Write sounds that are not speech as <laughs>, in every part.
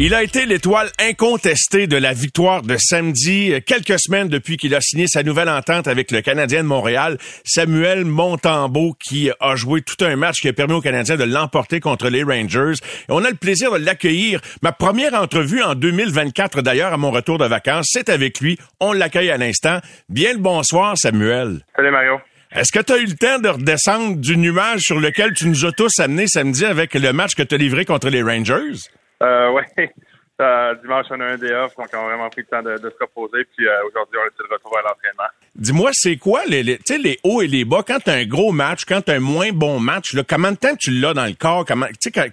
Il a été l'étoile incontestée de la victoire de samedi, quelques semaines depuis qu'il a signé sa nouvelle entente avec le Canadien de Montréal, Samuel Montembeau, qui a joué tout un match qui a permis aux Canadiens de l'emporter contre les Rangers. Et on a le plaisir de l'accueillir. Ma première entrevue en 2024, d'ailleurs, à mon retour de vacances, c'est avec lui. On l'accueille à l'instant. Bien le bonsoir, Samuel. Salut, Mario. Est-ce que tu as eu le temps de redescendre du nuage sur lequel tu nous as tous amenés samedi avec le match que tu as livré contre les Rangers? Euh, ouais. <laughs> Euh, dimanche, on a un day off, donc on a vraiment pris le temps de, se reposer. Puis euh, aujourd'hui, on est de retour à l'entraînement. Dis-moi, c'est quoi les, les, les hauts et les bas? Quand tu as un gros match, quand tu as un moins bon match? Là, comment de temps tu l'as dans le corps? Comment,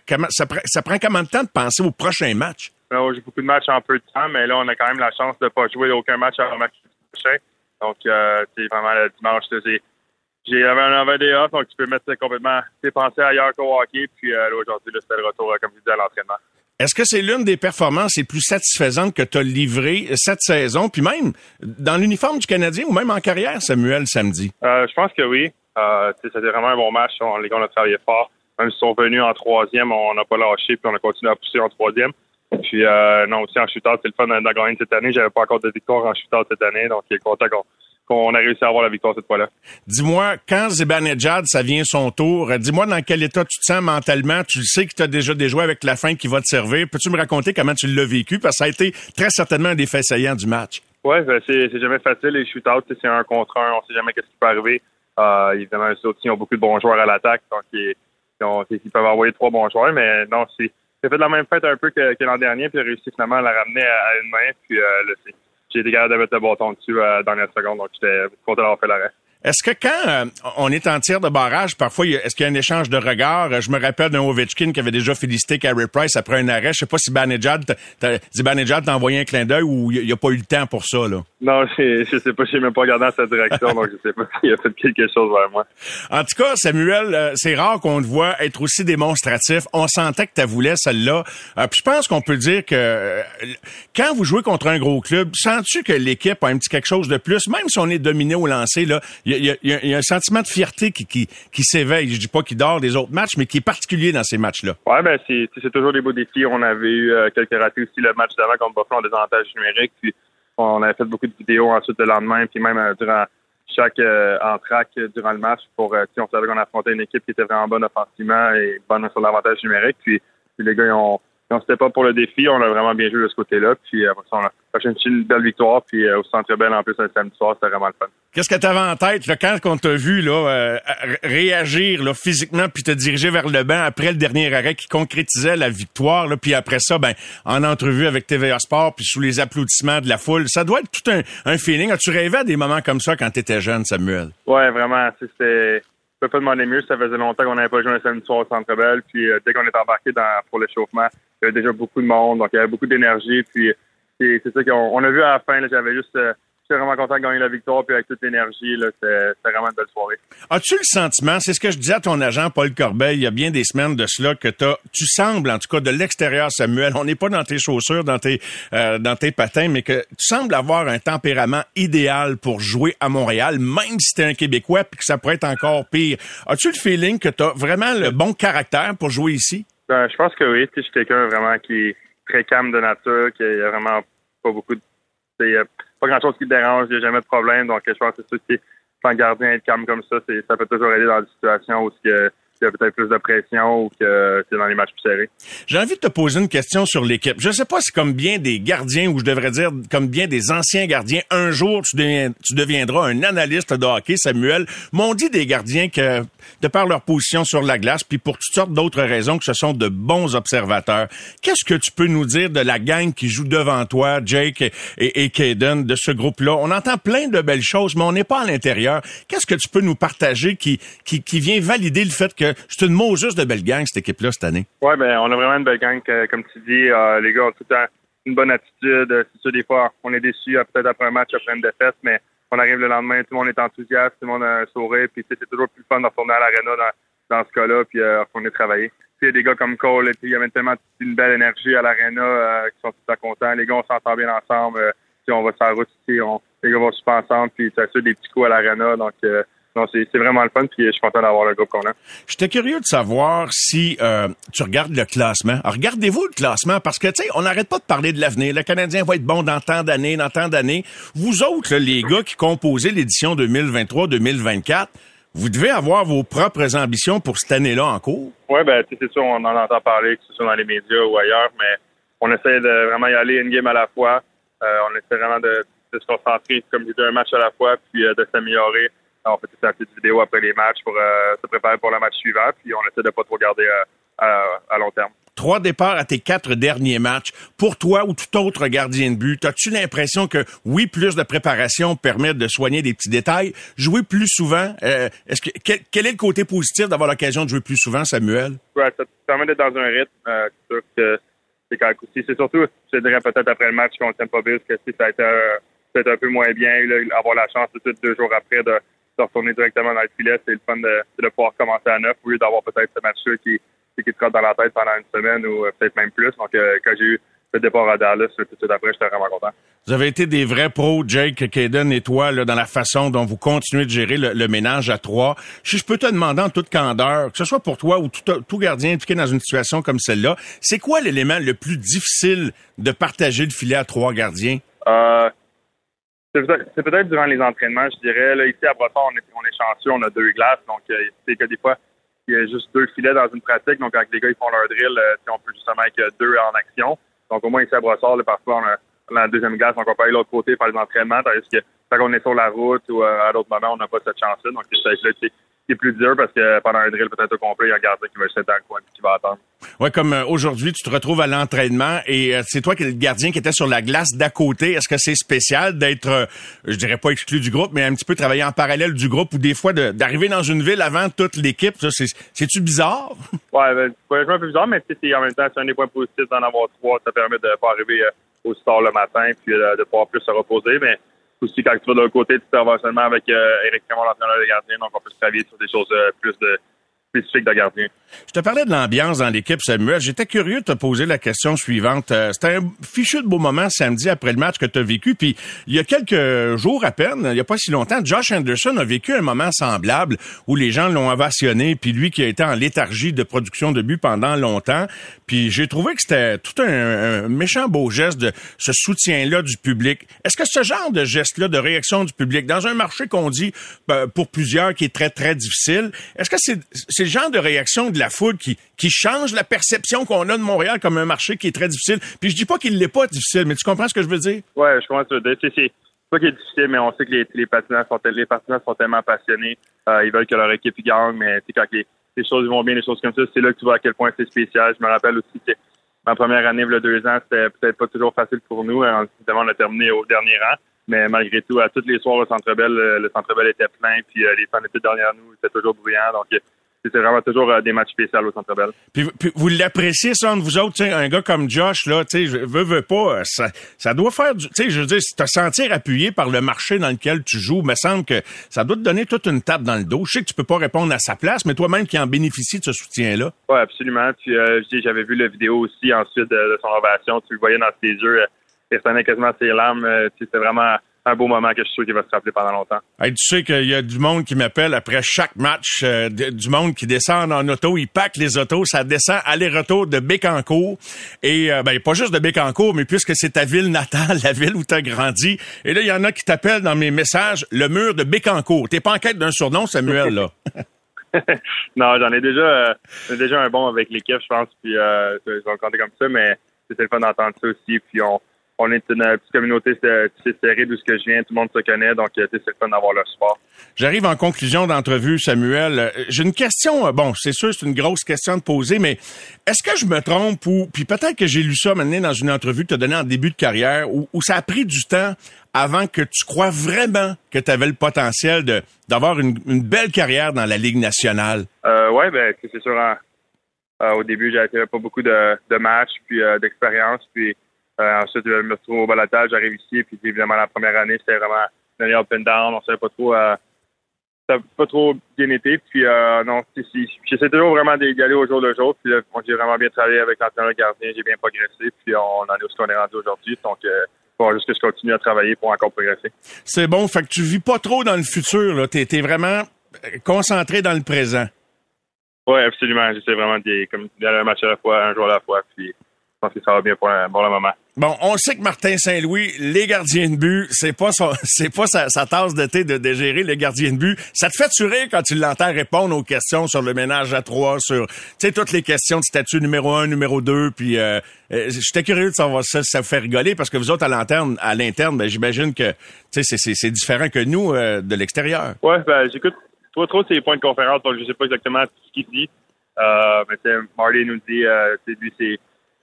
comment, ça, ça prend combien de temps de penser au prochain match? J'ai beaucoup de matchs en peu de temps, mais là, on a quand même la chance de ne pas jouer aucun match avant le match prochain. Donc, euh, c'est vraiment le dimanche. J'ai un, un day off, donc tu peux mettre complètement tes pensées ailleurs qu'au hockey. Puis là, aujourd'hui, c'était le retour, comme je disais, à l'entraînement. Est-ce que c'est l'une des performances les plus satisfaisantes que tu as livrées cette saison, puis même dans l'uniforme du Canadien ou même en carrière, Samuel, samedi? Euh, je pense que oui. Euh, c'était vraiment un bon match. les gars, on a travaillé fort. Même s'ils sont venus en troisième, on n'a pas lâché, puis on a continué à pousser en troisième. Puis euh, non, aussi en shootout, c'est le fun d'en gagner cette année. J'avais pas encore de victoire en shootout cette année, donc il est content qu'on on a réussi à avoir la victoire cette fois-là. Dis-moi, quand Zibanejad, ça vient son tour, dis-moi dans quel état tu te sens mentalement. Tu sais que tu as déjà déjoué avec la fin qui va te servir. Peux-tu me raconter comment tu l'as vécu? Parce que ça a été très certainement un des faits saillants du match. Oui, ben, c'est jamais facile. Les shootouts, c'est un contre un. On sait jamais ce qui peut arriver. Euh, évidemment, eux aussi ont beaucoup de bons joueurs à l'attaque. Donc, ils, peuvent envoyer trois bons joueurs. Mais non, c'est fait de la même fête un peu que, l'an dernier. Puis, réussi finalement à la ramener à, une main. Puis, euh, là, j'ai été capable de mettre le bâton dessus euh, dans la seconde, donc j'étais content d'avoir fait l'arrêt. Est-ce que quand euh, on est en tir de barrage, parfois, est-ce qu'il y a un échange de regards? Je me rappelle d'un Ovechkin qui avait déjà félicité Carey Price après un arrêt. Je sais pas si Banejad t'a envoyé un clin d'œil ou il n'y a pas eu le temps pour ça, là. Non, je, je sais pas, je n'ai même pas regardé dans cette direction, <laughs> donc je sais pas s'il a fait quelque chose vers moi. En tout cas, Samuel, euh, c'est rare qu'on te voit être aussi démonstratif. On sentait que tu voulais celle-là. Euh, puis je pense qu'on peut dire que quand vous jouez contre un gros club, sens-tu que l'équipe a un petit quelque chose de plus, même si on est dominé au lancer, là, il y, a, un sentiment de fierté qui, qui, s'éveille. Je dis pas qu'il dort des autres matchs, mais qui est particulier dans ces matchs-là. Ouais, ben c'est, toujours des beaux défis. On avait eu euh, quelques ratés aussi le match d'avant contre Buffalo en désavantage numérique. Puis on avait fait beaucoup de vidéos ensuite le lendemain, puis même euh, durant chaque euh, entraque durant le match pour si on savait qu'on affrontait une équipe qui était vraiment bonne offensivement et bonne sur l'avantage numérique. Puis, les gars ils ont on s'était pas pour le défi, on a vraiment bien joué de ce côté-là. Puis après ça, on a fait une belle victoire. Puis au Centre Bell, en plus, un samedi soir, c'était vraiment le fun. Qu'est-ce que tu avais en tête là, quand on t'a vu là, euh, réagir là, physiquement puis te diriger vers le banc après le dernier arrêt qui concrétisait la victoire, là, puis après ça, ben, en entrevue avec TVA Sport puis sous les applaudissements de la foule, ça doit être tout un, un feeling. As-tu rêvé à des moments comme ça quand tu étais jeune, Samuel? Ouais, vraiment. C'était je peux pas demander mieux. Ça faisait longtemps qu'on n'avait pas joué un samedi soir au Centre Bell. Puis euh, dès qu'on est embarqué dans, pour l'échauffement, il y avait déjà beaucoup de monde, donc il y avait beaucoup d'énergie. Puis c'est ça qu'on on a vu à la fin. J'avais juste euh, J'étais vraiment content de gagner la victoire, puis avec toute l'énergie, c'était vraiment une belle soirée. As-tu le sentiment, c'est ce que je disais à ton agent Paul Corbeil il y a bien des semaines de cela, que as, tu sembles, en tout cas de l'extérieur, Samuel, on n'est pas dans tes chaussures, dans tes, euh, dans tes patins, mais que tu sembles avoir un tempérament idéal pour jouer à Montréal, même si tu es un Québécois, puis que ça pourrait être encore pire. As-tu le feeling que tu as vraiment le bon caractère pour jouer ici? Ben, je pense que oui. Je suis quelqu'un vraiment qui est très calme de nature, qui a vraiment pas beaucoup de pas grand-chose qui te dérange, il n'y a jamais de problème. Donc, je pense que c'est qui est gardien être calme comme ça, ça peut toujours aider dans des situations où il y a peut-être plus de pression ou que c'est dans les matchs plus serrés. J'ai envie de te poser une question sur l'équipe. Je sais pas si comme bien des gardiens, ou je devrais dire comme bien des anciens gardiens, un jour tu, deviendras un analyste de hockey, Samuel. M'ont dit des gardiens que, de par leur position sur la glace, puis pour toutes sortes d'autres raisons, que ce sont de bons observateurs. Qu'est-ce que tu peux nous dire de la gang qui joue devant toi, Jake et, et, Kaden, de ce groupe-là? On entend plein de belles choses, mais on n'est pas à l'intérieur. Qu'est-ce que tu peux nous partager qui vient valider le fait que c'est une juste de belle gang, cette équipe-là, cette année? Oui, ben, on a vraiment une belle gang, comme tu dis. Euh, les gars ont tout le temps une bonne attitude. C'est sûr, des fois, on est déçus, euh, peut-être après un match, après une défaite, mais on arrive le lendemain, tout le monde est enthousiaste, tout le monde a un sourire, puis c'est toujours plus fun de retourner à l'aréna dans, dans ce cas-là, puis euh, on est travaillé. il y a des gars comme Cole, et il y avait tellement une belle énergie à l'aréna euh, qui sont tout à contents. Les gars, on s'entend bien ensemble. Euh, on va sur la route, on, les gars vont super ensemble, puis ça des petits coups à l'aréna. Donc, euh, non, c'est vraiment le fun, puis je suis content d'avoir le groupe qu'on a. J'étais curieux de savoir si euh, tu regardes le classement. regardez-vous le classement, parce que, tu sais, on n'arrête pas de parler de l'avenir. Le Canadien va être bon dans tant d'années, dans tant d'années. Vous autres, les gars qui composez l'édition 2023-2024, vous devez avoir vos propres ambitions pour cette année-là en cours. Oui, ben, c'est sûr, on en entend parler, que ce soit dans les médias ou ailleurs, mais on essaie de vraiment y aller une game à la fois. Euh, on essaie vraiment de, se concentrer, comme je un match à la fois, puis euh, de s'améliorer. On fait toute une petite vidéo après les matchs pour euh, se préparer pour le match suivant, puis on essaie de pas trop garder à long terme trois départs à tes quatre derniers matchs. Pour toi ou tout autre gardien de but, as-tu l'impression que oui, plus de préparation permet de soigner des petits détails, jouer plus souvent? Euh, est-ce que quel, est le côté positif d'avoir l'occasion de jouer plus souvent, Samuel? Ouais, ça te permet d'être dans un rythme. Euh, c'est sûr que c'est quand C'est surtout, je dirais peut-être après le match contre Tampa Bay, que ça a été peut-être un peu moins bien, avoir la chance de deux jours après de, retourner directement dans le filet, c'est le fun de, de pouvoir commencer à neuf au lieu d'avoir peut-être ce match-là qui qui te trotte dans la tête pendant une semaine ou euh, peut-être même plus. Donc, euh, quand j'ai eu le départ à Dallas, tout de suite après, j'étais vraiment content. Vous avez été des vrais pros, Jake, Kaden et toi, là, dans la façon dont vous continuez de gérer le, ménage à trois. Si je peux te demander en toute candeur, que ce soit pour toi ou tout, tout gardien impliqué dans une situation comme celle-là, c'est quoi l'élément le plus difficile de partager le filet à trois gardiens? Euh, c'est peut-être durant les entraînements, je dirais. Là, ici à Brossard, on est, chanceux, on a deux glaces, donc c'est que des fois, il y a juste deux filets dans une pratique. Donc, quand les gars ils font leur drill, euh, on peut justement être deux en action. Donc, au moins, ici à Brossard, parfois, on a, la deuxième glace, on peut aller de l'autre côté faire les entraînements. Tandis que quand on est sur la route ou euh, à d'autres moments, on n'a pas cette chance-là. Donc, c'est plus dur parce que pendant un drill peut-être au complet, il y a un gardien qui va juste être dans le coin et qui va attendre. Ouais, comme euh, aujourd'hui, tu te retrouves à l'entraînement et euh, c'est toi qui es le gardien qui était sur la glace d'à côté. Est-ce que c'est spécial d'être, euh, je dirais pas exclu du groupe, mais un petit peu travailler en parallèle du groupe ou des fois d'arriver dans une ville avant toute l'équipe? C'est-tu bizarre? <laughs> Ouais, ben, c'est un peu bizarre, mais c'est en même temps, c'est un des points positifs d'en avoir trois. Ça permet de pas arriver au start le matin puis de pouvoir plus se reposer. Mais aussi quand tu vas l'autre côté, tu travailles seulement avec euh, Eric Camon, l'entraîneur des gardiens, donc on peut travailler sur des choses euh, plus de spécifiques de gardien. Je te parlais de l'ambiance dans l'équipe, Samuel. J'étais curieux de te poser la question suivante. Euh, c'était un fichu de beau moment samedi après le match que tu as vécu. Puis il y a quelques jours à peine, il n'y a pas si longtemps, Josh Anderson a vécu un moment semblable où les gens l'ont ovationné, puis lui qui a été en léthargie de production de but pendant longtemps. Puis j'ai trouvé que c'était tout un, méchant beau geste de ce soutien-là du public. Est-ce que ce genre de geste-là, de réaction du public, dans un marché qu'on dit ben, pour plusieurs qui est très, très difficile, est-ce que c'est le genre de réaction de la foule qui, qui change la perception qu'on a de Montréal comme un marché qui est très difficile. Puis je dis pas qu'il n'est pas difficile, mais tu comprends ce que je veux dire? Ouais, je comprends ce que tu veux. C'est pas qu'il est difficile, mais on sait que les, les patineurs sont les patineurs sont tellement passionnés. Euh, ils veulent que leur équipe gagne, mais quand les, choses vont bien, les choses comme ça, c'est là que tu vois à quel point c'est spécial. Je me rappelle aussi que ma première année, il y deux ans, c'était peut-être pas toujours facile pour nous. Évidemment, on a terminé au dernier rang. Mais malgré tout, à tous les soirs, le Centre Bell, le Centre Bell était plein, puis euh, les fans étaient derrière nous, c'était toujours bruyant. Donc, c'était vraiment toujours euh, des matchs spéciaux au Centre Bell. Puis, vous l'appréciez ça entre vous autres, un gars comme Josh là, tu sais, veux veux pas, euh, ça, ça doit faire, tu sais, je veux dire, te sentir appuyé par le marché dans lequel tu joues, me semble que ça doit te donner toute une tape dans le dos. Je sais que tu peux pas répondre à sa place, mais toi-même qui en bénéficie de ce soutien-là. Oui, absolument. Puis euh, j'avais vu la vidéo aussi ensuite de, son ovation, tu le voyais dans ses yeux, il retenait quasiment ses larmes. C'était vraiment un beau moment que je suis sûr qu'il va se rappeler pendant longtemps. tu sais qu'il y a du monde qui m'appelle après chaque match, euh, du monde qui descend en auto, ils packent les autos, ça descend aller-retour de Bécancourt. Et euh, ben pas juste de Bécancourt, mais puisque c'est ta ville natale, <laughs> la ville où tu as grandi. Et là, il y en a qui t'appellent dans mes messages le mur de Bécancourt. T'es pas en quête d'un surnom, Samuel, là? <laughs> <laughs> non, j'en ai déjà euh, déjà un bon avec l'équipe, je pense, puis euh, vais le compter comme ça, mais c'était le fun d'entendre ça aussi. Puis on on est une petite communauté serrée d'où ce que je viens, tout le monde se connaît, donc euh, c'est fun d'avoir le support. J'arrive en conclusion d'entrevue, Samuel. Euh, j'ai une question, euh, bon, c'est sûr, c'est une grosse question de poser, mais est-ce que je me trompe ou, puis peut-être que j'ai lu ça maintenant dans une entrevue que tu as donnée en début de carrière, où, ça a pris du temps avant que tu crois vraiment que tu avais le potentiel de d'avoir une, belle carrière dans la Ligue nationale? Euh, oui, ben, c'est sûr. Hein. au début, j'avais pas beaucoup de, matchs, puis d'expérience, puis euh, ensuite, je me retrouve au balatage, j'arrive ici, puis évidemment, la première année, c'était vraiment une up and down. On savait pas trop. Euh, ça n'a pas trop bien été. Puis euh, non, j'essaie toujours vraiment d'y aller au jour le jour. Puis j'ai vraiment bien travaillé avec l'entraîneur gardien, j'ai bien progressé. Puis on en est où ce qu'on est rendu aujourd'hui. Donc euh, faut juste que je continue à travailler pour encore progresser. C'est bon, fait que tu vis pas trop dans le futur, là. T'es es vraiment concentré dans le présent. Oui, absolument. J'essaie vraiment d'aller un match à la fois, un jour à la fois. Puis je pense que ça va bien pour, le moment. Bon, on sait que Martin Saint-Louis, les gardiens de but, c'est pas <laughs> c'est pas sa, tasse de thé de, de, gérer les gardiens de but. Ça te fait tuer quand tu l'entends répondre aux questions sur le ménage à trois, sur tu sais toutes les questions de statut numéro un, numéro deux, puis euh, euh j'étais curieux de savoir ça, ça vous fait rigoler parce que vous autres à l'interne, à l'interne, ben, j'imagine que tu sais c'est différent que nous euh, de l'extérieur. Ouais, ben j'écoute trop trop ces points de conférence, donc je sais pas exactement ce qu'il dit. Euh, mais Marley nous dit, lui c'est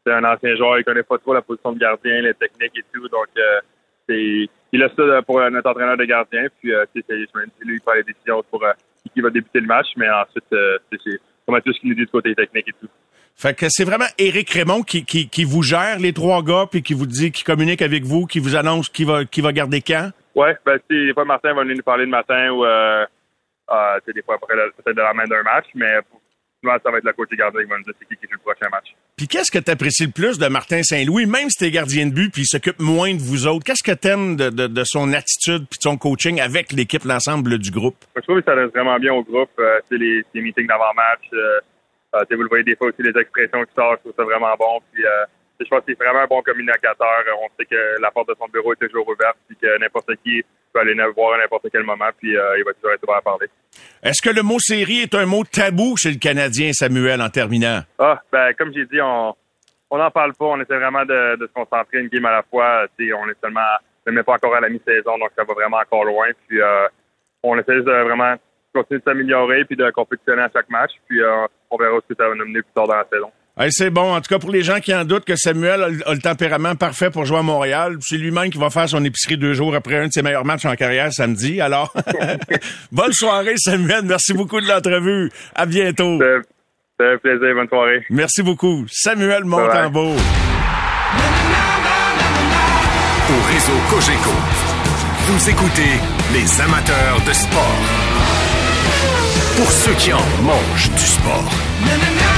c'est un ancien joueur, il connaît pas trop la position de gardien, les techniques et tout. Donc, euh, c'est, il a ça pour notre entraîneur de gardien. Puis, euh, c'est, lui qui prend les décisions pour euh, qui va débuter le match. Mais ensuite, c'est comme tout ce qu'il nous dit de côté technique et tout. Fait que c'est vraiment Éric Raymond qui, qui, qui vous gère les trois gars, puis qui vous dit, qui communique avec vous, qui vous annonce qui va, qui va garder quand? Ouais, ben, des fois, Martin va venir nous parler le matin ou, euh, euh, des fois, après, peut-être de la main d'un match, mais souvent, ça va être le côté gardien qui va nous dire c'est qui qui joue le prochain match. Puis qu'est-ce que tu apprécies le plus de Martin Saint-Louis, même si t'es gardien de but puis il s'occupe moins de vous autres? Qu'est-ce que t'aimes de, de, de son attitude puis de son coaching avec l'équipe, l'ensemble du groupe? Je trouve que ça reste vraiment bien au groupe. Euh, les, les meetings d'avant-match, euh, euh, vous le voyez des fois aussi, les expressions qui sortent, je trouve ça vraiment bon. Puis euh, je pense qu'il est vraiment un bon communicateur. On sait que la porte de son bureau est toujours ouverte puis que n'importe qui peut aller voir à n'importe quel moment puis euh, il va toujours être ouvert à parler. Est-ce que le mot série est un mot tabou chez le Canadien, Samuel, en terminant? Ah, ben comme j'ai dit, on on n'en parle pas. On essaie vraiment de, de, se concentrer une game à la fois. T'sais, on est seulement même pas encore à la mi-saison, donc ça va vraiment encore loin. Puis euh, on essaie de vraiment continuer de s'améliorer puis de compétitionner à chaque match. Puis euh, on verra ce que ça va nous mener plus tard dans la saison c'est bon. En tout cas, pour les gens qui en doutent que Samuel a, le tempérament parfait pour jouer à Montréal, c'est lui-même qui va faire son épicerie deux jours après un de ses meilleurs matchs en carrière samedi. Alors, <laughs> bonne soirée, Samuel. Merci beaucoup de l'entrevue. À bientôt. C'est un plaisir. Bonne soirée. Merci beaucoup. Samuel Montembeau. Au réseau Cogeco, vous écoutez les amateurs de sport. Pour ceux qui en mangent du sport.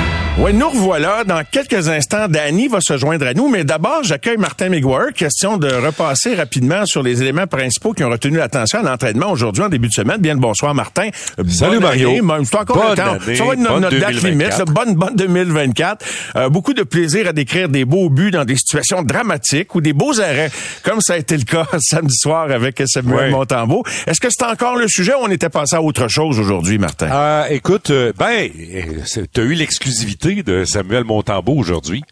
Oui, nous revoilà. Dans quelques instants, Danny va se joindre à nous, mais d'abord, j'accueille Martin McGuire. Question de repasser rapidement sur les éléments principaux qui ont retenu l'attention à l'entraînement aujourd'hui en début de semaine. Bien le bonsoir, Martin. Salut Mario. C'est encore bonne temps. Année. Ça va être notre, date limite. bonne, bonne 2024. Euh, beaucoup de plaisir à décrire des beaux buts dans des situations dramatiques ou des beaux arrêts, comme ça a été le cas <laughs> samedi soir avec Samuel Montembeau. Est-ce que c'est encore le sujet ou on était passé à autre chose aujourd'hui, Martin? Euh, écoute, euh, ben, tu as eu l'exclusivité de Samuel Montambeau aujourd'hui.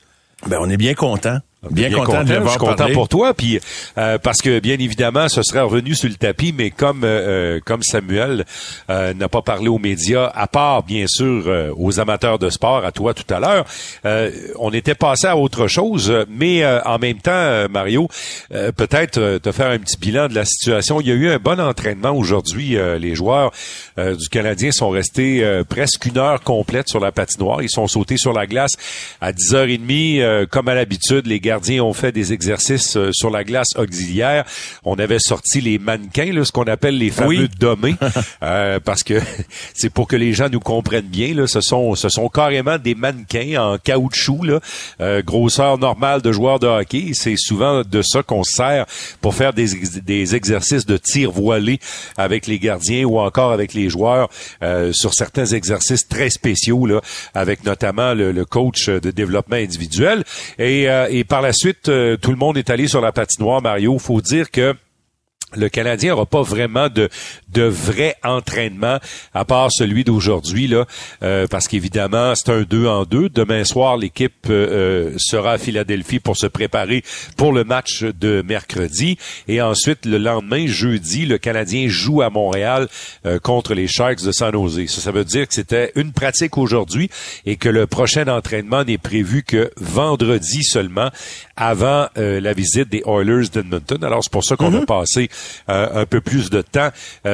Ben, on est bien content. Bien, content, de Je suis content pour toi, puis euh, parce que bien évidemment, ce serait revenu sur le tapis, mais comme euh, comme Samuel euh, n'a pas parlé aux médias, à part bien sûr aux amateurs de sport, à toi tout à l'heure, on était passé à autre chose. Mais en même temps, Mario, peut-être te faire un petit bilan de la situation. Il y a eu un bon entraînement aujourd'hui. les joueurs du Canadien sont restés presque une heure complète sur la patinoire. Ils sont sautés sur la glace à 10h30, comme à l'habitude. Les gardiens ont fait des exercices euh, sur la glace auxiliaire. On avait sorti les mannequins, là, ce qu'on appelle les fameux oui. <laughs> euh, parce que <laughs> c'est pour que les gens nous comprennent bien. Là, ce sont ce sont carrément des mannequins en caoutchouc, là, euh, grosseur normale de joueurs de hockey. C'est souvent de ça qu'on sert pour faire des, des exercices de tir voilé avec les gardiens ou encore avec les joueurs euh, sur certains exercices très spéciaux, là, avec notamment le, le coach de développement individuel. Et, et par par la suite, euh, tout le monde est allé sur la patinoire, Mario. Faut dire que le Canadien n'aura pas vraiment de, de vrai entraînement à part celui d'aujourd'hui là, euh, parce qu'évidemment c'est un 2 en 2. Demain soir, l'équipe euh, sera à Philadelphie pour se préparer pour le match de mercredi et ensuite le lendemain, jeudi, le Canadien joue à Montréal euh, contre les Sharks de San Jose. Ça, ça veut dire que c'était une pratique aujourd'hui et que le prochain entraînement n'est prévu que vendredi seulement avant la visite des Oilers d'Edmonton. Alors c'est pour ça qu'on a mhm. passé un peu plus de temps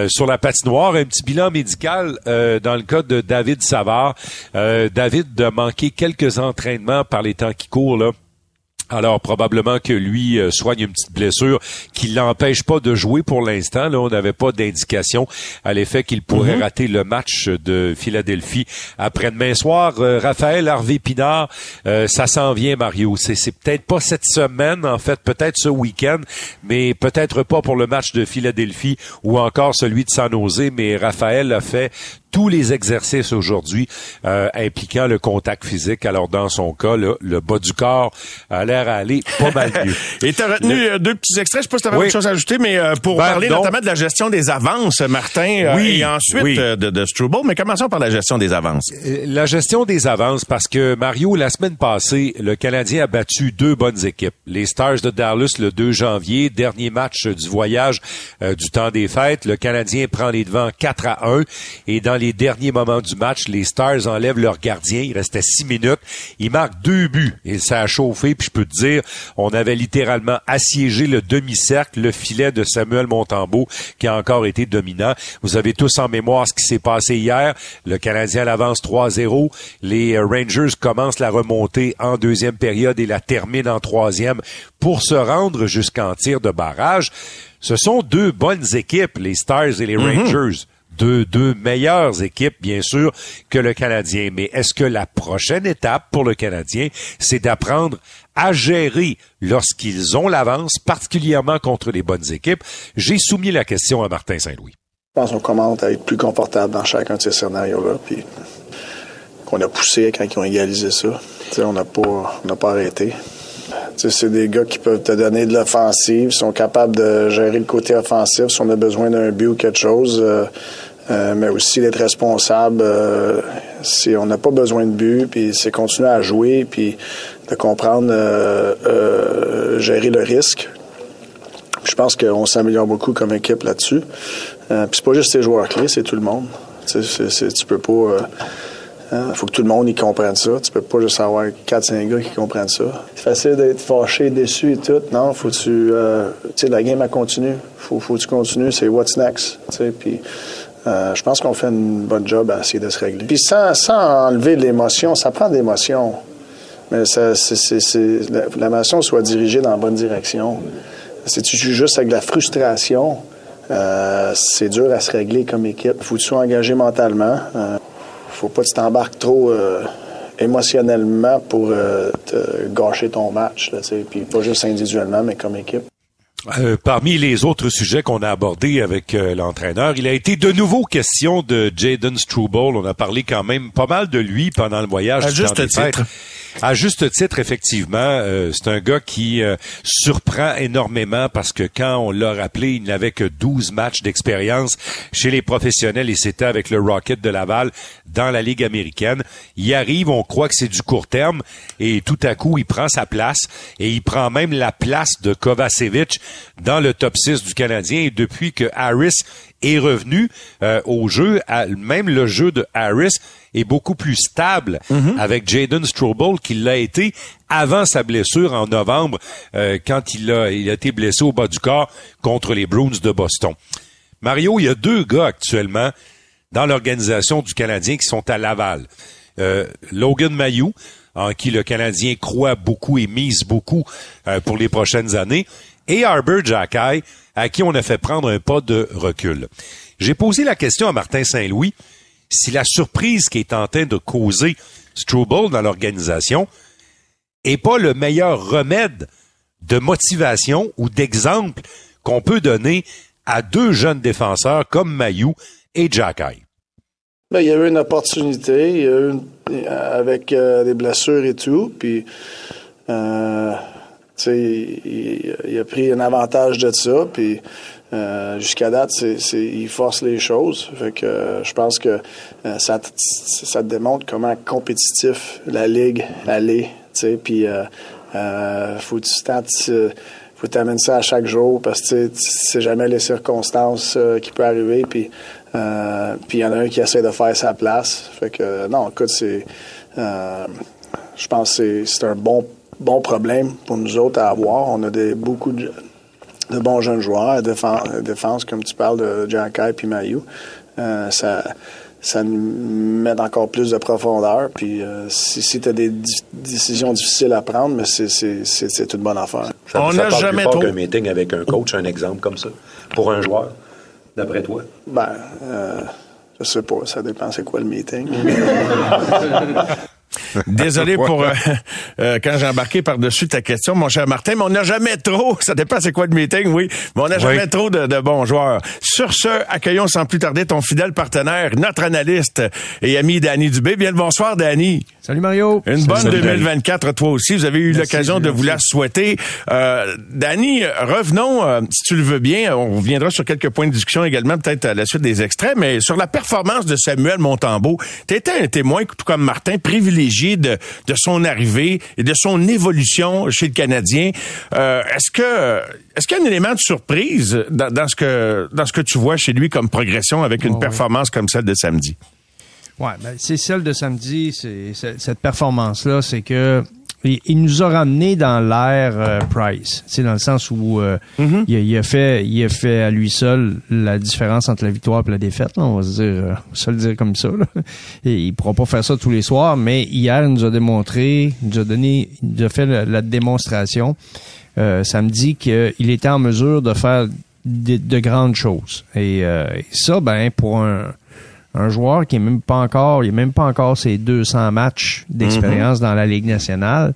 sur la patinoire. Un petit bilan médical dans le cas de David Savard. David a manqué quelques entraînements par les temps qui courent là alors probablement que lui euh, soigne une petite blessure qui l'empêche pas de jouer pour l'instant. Là, on n'avait pas d'indication à l'effet qu'il pourrait mhm. rater le match de Philadelphie après-demain soir. Euh, Raphaël Harvey Pinard, euh, ça s'en vient Mario. C'est, c'est peut-être pas cette semaine, en fait, peut-être ce week-end, mais peut-être pas pour le match de Philadelphie ou encore celui de San Jose. Mais Raphaël a fait tous les exercices aujourd'hui euh, impliquant le contact physique. Alors, dans son cas, le bas du corps a l'air à aller pas mal mieux. <laughs> Et tu as retenu euh, deux petits extraits. Je sais pas si tu avais autre chose à ajouter, mais euh, pour ben, parler notamment de la gestion des avances, Martin, oui, et ensuite de, de Struble. Mais commençons par la gestion des avances. La gestion des avances, parce que Mario, la semaine passée, le Canadien a battu deux bonnes équipes. Les Stars de Dallas le 2 janvier, dernier match du voyage du temps des fêtes. Le Canadien prend les devants 4 à 1. Et dans les les derniers moments du match, les Stars enlèvent leur gardien. Il restait six minutes. Ils marquent deux buts et ça a chauffé. Puis je peux te dire, on avait littéralement assiégé le demi-cercle, le filet de Samuel Montembeau qui a encore été dominant. Vous avez tous en mémoire ce qui s'est passé hier. Le Canadien l'avance 3-0. Les Rangers commencent la remontée en deuxième période et la terminent en troisième pour se rendre jusqu'en tir de barrage. Ce sont deux bonnes équipes, les Stars et les mm-hmm. Rangers deux, meilleures équipes, bien sûr, que le Canadien. Mais est-ce que la prochaine étape pour le Canadien, c'est d'apprendre à gérer lorsqu'ils ont l'avance, particulièrement contre les bonnes équipes? J'ai soumis la question à Martin Saint-Louis. Je pense qu'on commence à être plus confortable dans chacun de ces scénarios-là, puis qu'on a poussé quand ils ont égalisé ça. on n'a pas, n'a pas arrêté. C'est des gars qui peuvent te donner de l'offensive, sont capables de gérer le côté offensif si on a besoin d'un but ou quelque chose. Euh, euh, mais aussi d'être responsable. Euh, si on n'a pas besoin de but, puis c'est continuer à jouer, puis de comprendre euh, gérer le risque. Je pense qu'on s'améliore beaucoup comme équipe là-dessus. puis c'est pas juste les joueurs clés, c'est tout le monde. tu peux pas. Il hein, faut que tout le monde y comprenne ça. Tu peux pas juste avoir 4-5 gars qui comprennent ça. C'est facile d'être fâché, déçu et tout. Non, faut tu. tu sais, la game, a continué. Faut, faut que tu continues. C'est what's next. Puis euh, je pense qu'on fait une bonne job à essayer de se régler. Puis sans, sans enlever l'émotion, ça prend de l'émotion. Mais ça, l'émotion soit dirigée dans la bonne direction. Si tu joues juste avec de la frustration, euh, c'est dur à se régler comme équipe. Faut que tu sois engagé mentalement. Euh, faut pas que tu t'embarques trop euh, émotionnellement pour te gâcher ton match. Là, puis pas juste individuellement, mais comme équipe. Euh, parmi les autres sujets qu'on a abordés avec euh, l'entraîneur, il a été de nouveau question de Jaden Struble. On a parlé quand même pas mal de lui pendant le voyage. À juste titre. À juste titre, effectivement, euh, c'est un gars qui surprend énormément parce que quand on l'a rappelé, il n'avait que 12 matchs d'expérience chez les professionnels et c'était avec le Rocket de Laval dans la Ligue américaine. Il arrive, on croit que c'est du court terme et tout à coup, il prend sa place et il prend même la place de Kovacevic dans le top 6 du Canadien. Et depuis que Harris est revenu euh, au jeu, même le jeu de Harris est beaucoup plus stable mhm. avec Jaden Strobel qu'il l'a été avant sa blessure en novembre euh, quand il a, il a été blessé au bas du corps contre les Bruins de Boston. Mario, il y a deux gars actuellement dans l'organisation du Canadien qui sont à Laval. Euh, Logan Mayou, en qui le Canadien croit beaucoup et mise beaucoup pour les prochaines années, et Arbor Jackay, à qui on a fait prendre un pas de recul. J'ai posé la question à Martin Saint-Louis si la surprise qui est en train de causer Struble dans l'organisation est pas le meilleur remède de motivation ou d'exemple qu'on peut donner à deux jeunes défenseurs comme Mayou et Jackay. Ben, il y a eu une opportunité, il y a eu avec euh, des blessures et tout, puis euh, il, il, a pris un avantage de ça, puis euh, jusqu'à date, c'est, il force les choses. Fait que euh, je pense que euh, ça, ça te démontre comment compétitif la ligue elle est. Puis faut tu faut t'amener ça à chaque jour parce que c'est jamais les circonstances qui peuvent arriver. Puis puis il y en a un qui essaie de faire sa place. Fait que non, écoute, c'est je pense que c'est un bon bon problème pour nous autres à avoir. On a des, beaucoup de de bons jeunes joueurs, défense, défense comme tu parles de Jack puis Mayu. Euh, ça, ça nous met encore plus de profondeur. Puis euh, si, si tu as des décisions difficiles à prendre, mais c'est une bonne affaire. On n'a jamais trop qu'un meeting avec un coach, un exemple comme ça, pour un joueur, d'après toi? Ben, euh, je sais pas, ça dépend c'est quoi le meeting. <laughs> <laughs> Désolé pour euh, euh, quand j'ai embarqué par-dessus ta question, mon cher Martin, mais on n'a jamais trop, <laughs> ça dépend c'est quoi le meeting, oui, mais on n'a jamais trop de, de, bons joueurs. Sur ce, accueillons sans plus tarder ton fidèle partenaire, notre analyste et ami Danny Dubé. Bien le bonsoir, Danny. Salut Mario. Une bonne 2024 toi aussi. Vous avez eu l'occasion de vous la souhaiter. Euh, Danny, revenons, euh, si tu le veux bien, on reviendra sur quelques points de discussion également, peut-être à la suite des extraits, mais sur la performance de Samuel Montambeau. Tu étais un témoin, tout comme Martin, privilégié de, de son arrivée et de son évolution chez le Canadien. Euh, est-ce que est-ce qu'il y a un élément de surprise dans, dans, ce que dans ce que tu vois chez lui comme progression avec une performance comme celle de samedi? Ouais, ben, c'est celle de samedi, c'est cette performance-là, c'est que il, nous a ramené dans l'ère euh, Price, c'est dans le sens où euh, mm-hmm. il, a, fait, il a fait à lui seul la différence entre la victoire et la défaite. on va se dire, euh, se le dire comme ça. Et il pourra pas faire ça tous les soirs, mais hier il nous a démontré, il nous a donné, il nous a fait la, démonstration samedi qu'il était en mesure de faire de, grandes choses. Et, et ça, ben pour un un joueur qui est même pas encore, il a même pas encore ses 200 matchs d'expérience dans la Ligue nationale.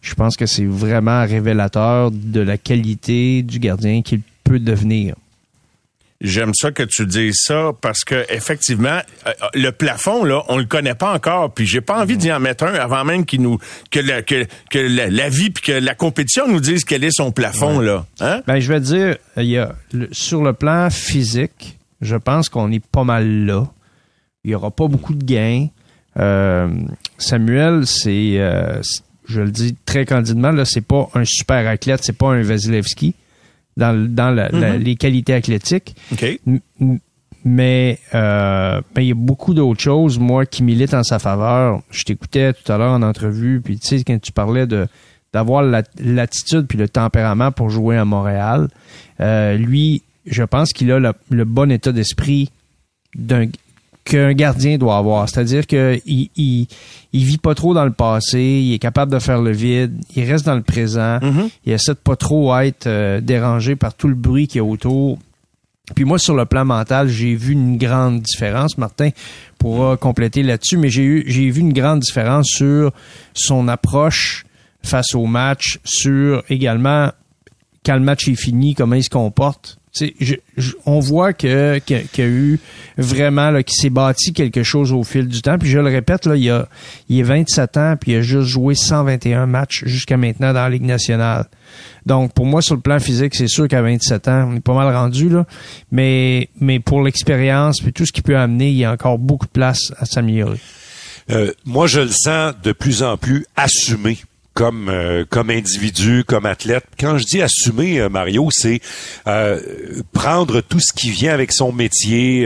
Je pense que c'est vraiment révélateur de la qualité du gardien qu'il peut devenir. J'aime ça que tu dises ça parce que effectivement euh, le plafond là on le connaît pas encore puis j'ai pas envie d'y en mettre un avant même qu'il nous que la, que, que la, vie puis que la compétition nous dise quel est son plafond là. Hein? Ben je vais dire il y a sur le plan physique je pense qu'on est pas mal là. Il n'y aura pas beaucoup de gains. Euh, Samuel, c'est, euh, je le dis très candidement, là, c'est pas un super athlète, c'est pas un Vasilevski dans, dans mm-hmm. les qualités athlétiques. Mais euh, ben, il y a beaucoup d'autres choses, moi, qui militent en sa faveur. Je t'écoutais tout à l'heure en entrevue, puis tu sais, quand tu parlais de d'avoir l'attitude puis le tempérament pour jouer à Montréal, lui, je pense qu'il a le bon état d'esprit d'un qu'un gardien doit avoir. C'est-à-dire qu'il il, il, vit pas trop dans le passé, il est capable de faire le vide, il reste dans le présent, mm-hmm. il essaie de pas trop être euh, dérangé par tout le bruit qu'il y a autour. Puis moi, sur le plan mental, j'ai vu une grande différence. Martin pourra compléter là-dessus, mais j'ai eu j'ai vu une grande différence sur son approche face au match, sur également quand le match est fini, comment il se comporte on voit que qu'il y a eu vraiment là, s'est bâti quelque chose au fil du temps. Puis je le répète, là, il a il est 27 ans, puis il a juste joué 121 matchs jusqu'à maintenant dans la Ligue nationale. Donc pour moi, sur le plan physique, c'est sûr qu'à 27 ans, on est pas mal rendu mais pour l'expérience puis tout ce qu'il peut amener, il y a encore beaucoup de place à s'améliorer. Euh, moi, je le sens de plus en plus assumé comme euh, comme individu, comme athlète. Quand je dis assumer, euh, Mario, c'est euh, prendre tout ce qui vient avec son métier.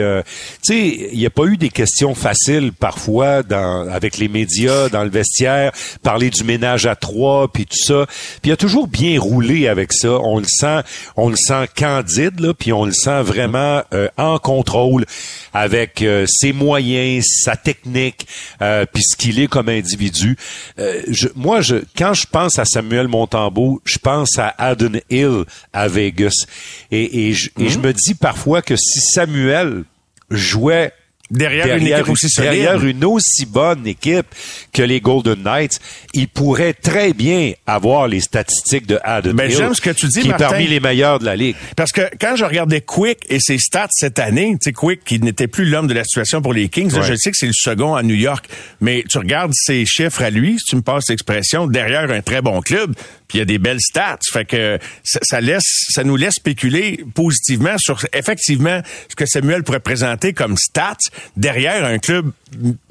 tu sais, il n'y a pas eu des questions faciles parfois dans avec les médias, dans le vestiaire, parler du ménage à trois, puis tout ça. Puis il a toujours bien roulé avec ça. On le sent, on le sent candide là, puis on le sent vraiment en contrôle avec ses moyens, sa technique, puis ce qu'il est comme individu. je, moi, je quand je pense à Samuel Montembeau, je pense à Aden Hill à Vegas. Et, je, et hmm? me dis parfois que si Samuel jouait derrière, une équipe aussi solide. Derrière une aussi bonne équipe que les Golden Knights, il pourrait très bien avoir les statistiques de Adam Mais j'aime ce que tu dis, qui est parmi les meilleurs de la ligue. Parce que quand je regardais Quick et ses stats cette année, tu sais, Quick qui n'était plus l'homme de la situation pour les Kings, je sais que c'est le second à New York, mais tu regardes ses chiffres à lui, si tu me passes l'expression, derrière un très bon club, puis il y a des belles stats. Fait que ça, laisse, ça nous laisse spéculer positivement sur effectivement ce que Samuel pourrait présenter comme stats derrière un club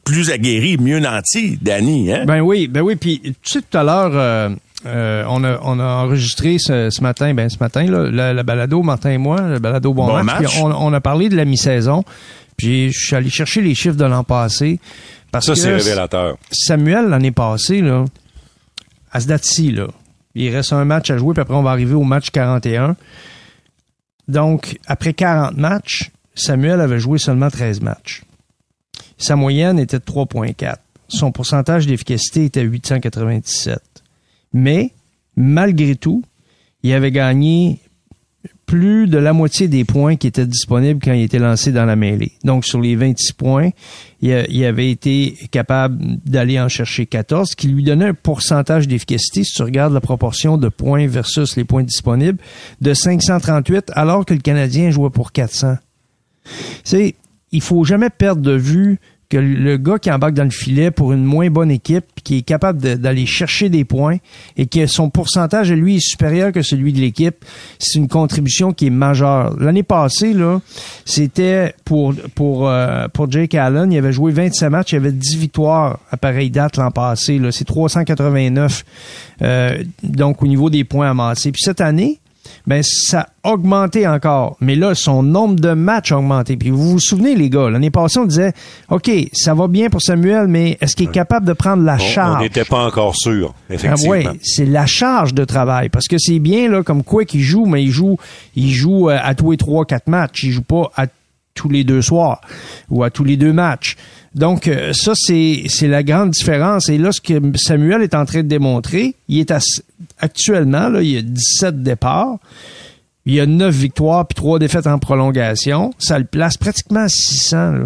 plus aguerri, mieux nanti, Danny. Hein? Ben oui, ben oui. Puis tu sais tout à l'heure. Euh, euh, on, a, on a enregistré ce, matin, ben ce matin, là, la, balado, Martin et moi, le balado Bon, match. on, a parlé de la mi-saison. Puis je suis allé chercher les chiffres de l'an passé. Parce ça, c'est révélateur. Samuel, l'année passée, là, à ce date-ci, là, il reste un match à jouer, puis après, on va arriver au match 41. Donc, après 40 matchs, Samuel avait joué seulement 13 matchs. Sa moyenne était de 3.4. Son pourcentage d'efficacité était 897. Mais, malgré tout, il avait gagné plus de la moitié des points qui étaient disponibles quand il était lancé dans la mêlée. Donc, sur les 26 points, il, avait été capable d'aller en chercher 14, ce qui lui donnait un pourcentage d'efficacité, si tu regardes la proportion de points versus les points disponibles, de 538, alors que le Canadien jouait pour 400. C'est, il faut jamais perdre de vue que le gars qui embarque dans le filet pour une moins bonne équipe, qui est capable d'aller chercher des points et que son pourcentage, lui, est supérieur que celui de l'équipe, c'est une contribution qui est majeure. L'année passée, là, c'était pour pour euh, pour Jake Allen, il avait joué 27 matchs, il avait 10 victoires à pareille date l'an passé. Là, c'est 389. Euh, donc au niveau des points amassés. Puis cette année, ben ça a augmenté encore. Mais là, son nombre de matchs a augmenté. Puis vous vous souvenez, les gars, l'année passée, on disait, OK, ça va bien pour Samuel, mais est-ce qu'il est capable de prendre la charge? On n'était pas encore sûr, ah effectivement. oui, c'est la charge de travail. Parce que c'est bien, là, comme quoi qu'il joue, mais il joue, il joue euh, à tous les trois, quatre matchs. Il joue pas à tous les deux soirs ou à tous les deux matchs. Donc, euh, ça, c'est, la grande différence. Et là, ce que Samuel est en train de démontrer, il est actuellement, là, il y a 17 départs. Il y a 9 victoires puis 3 défaites en prolongation. Ça le place pratiquement à 600. Là.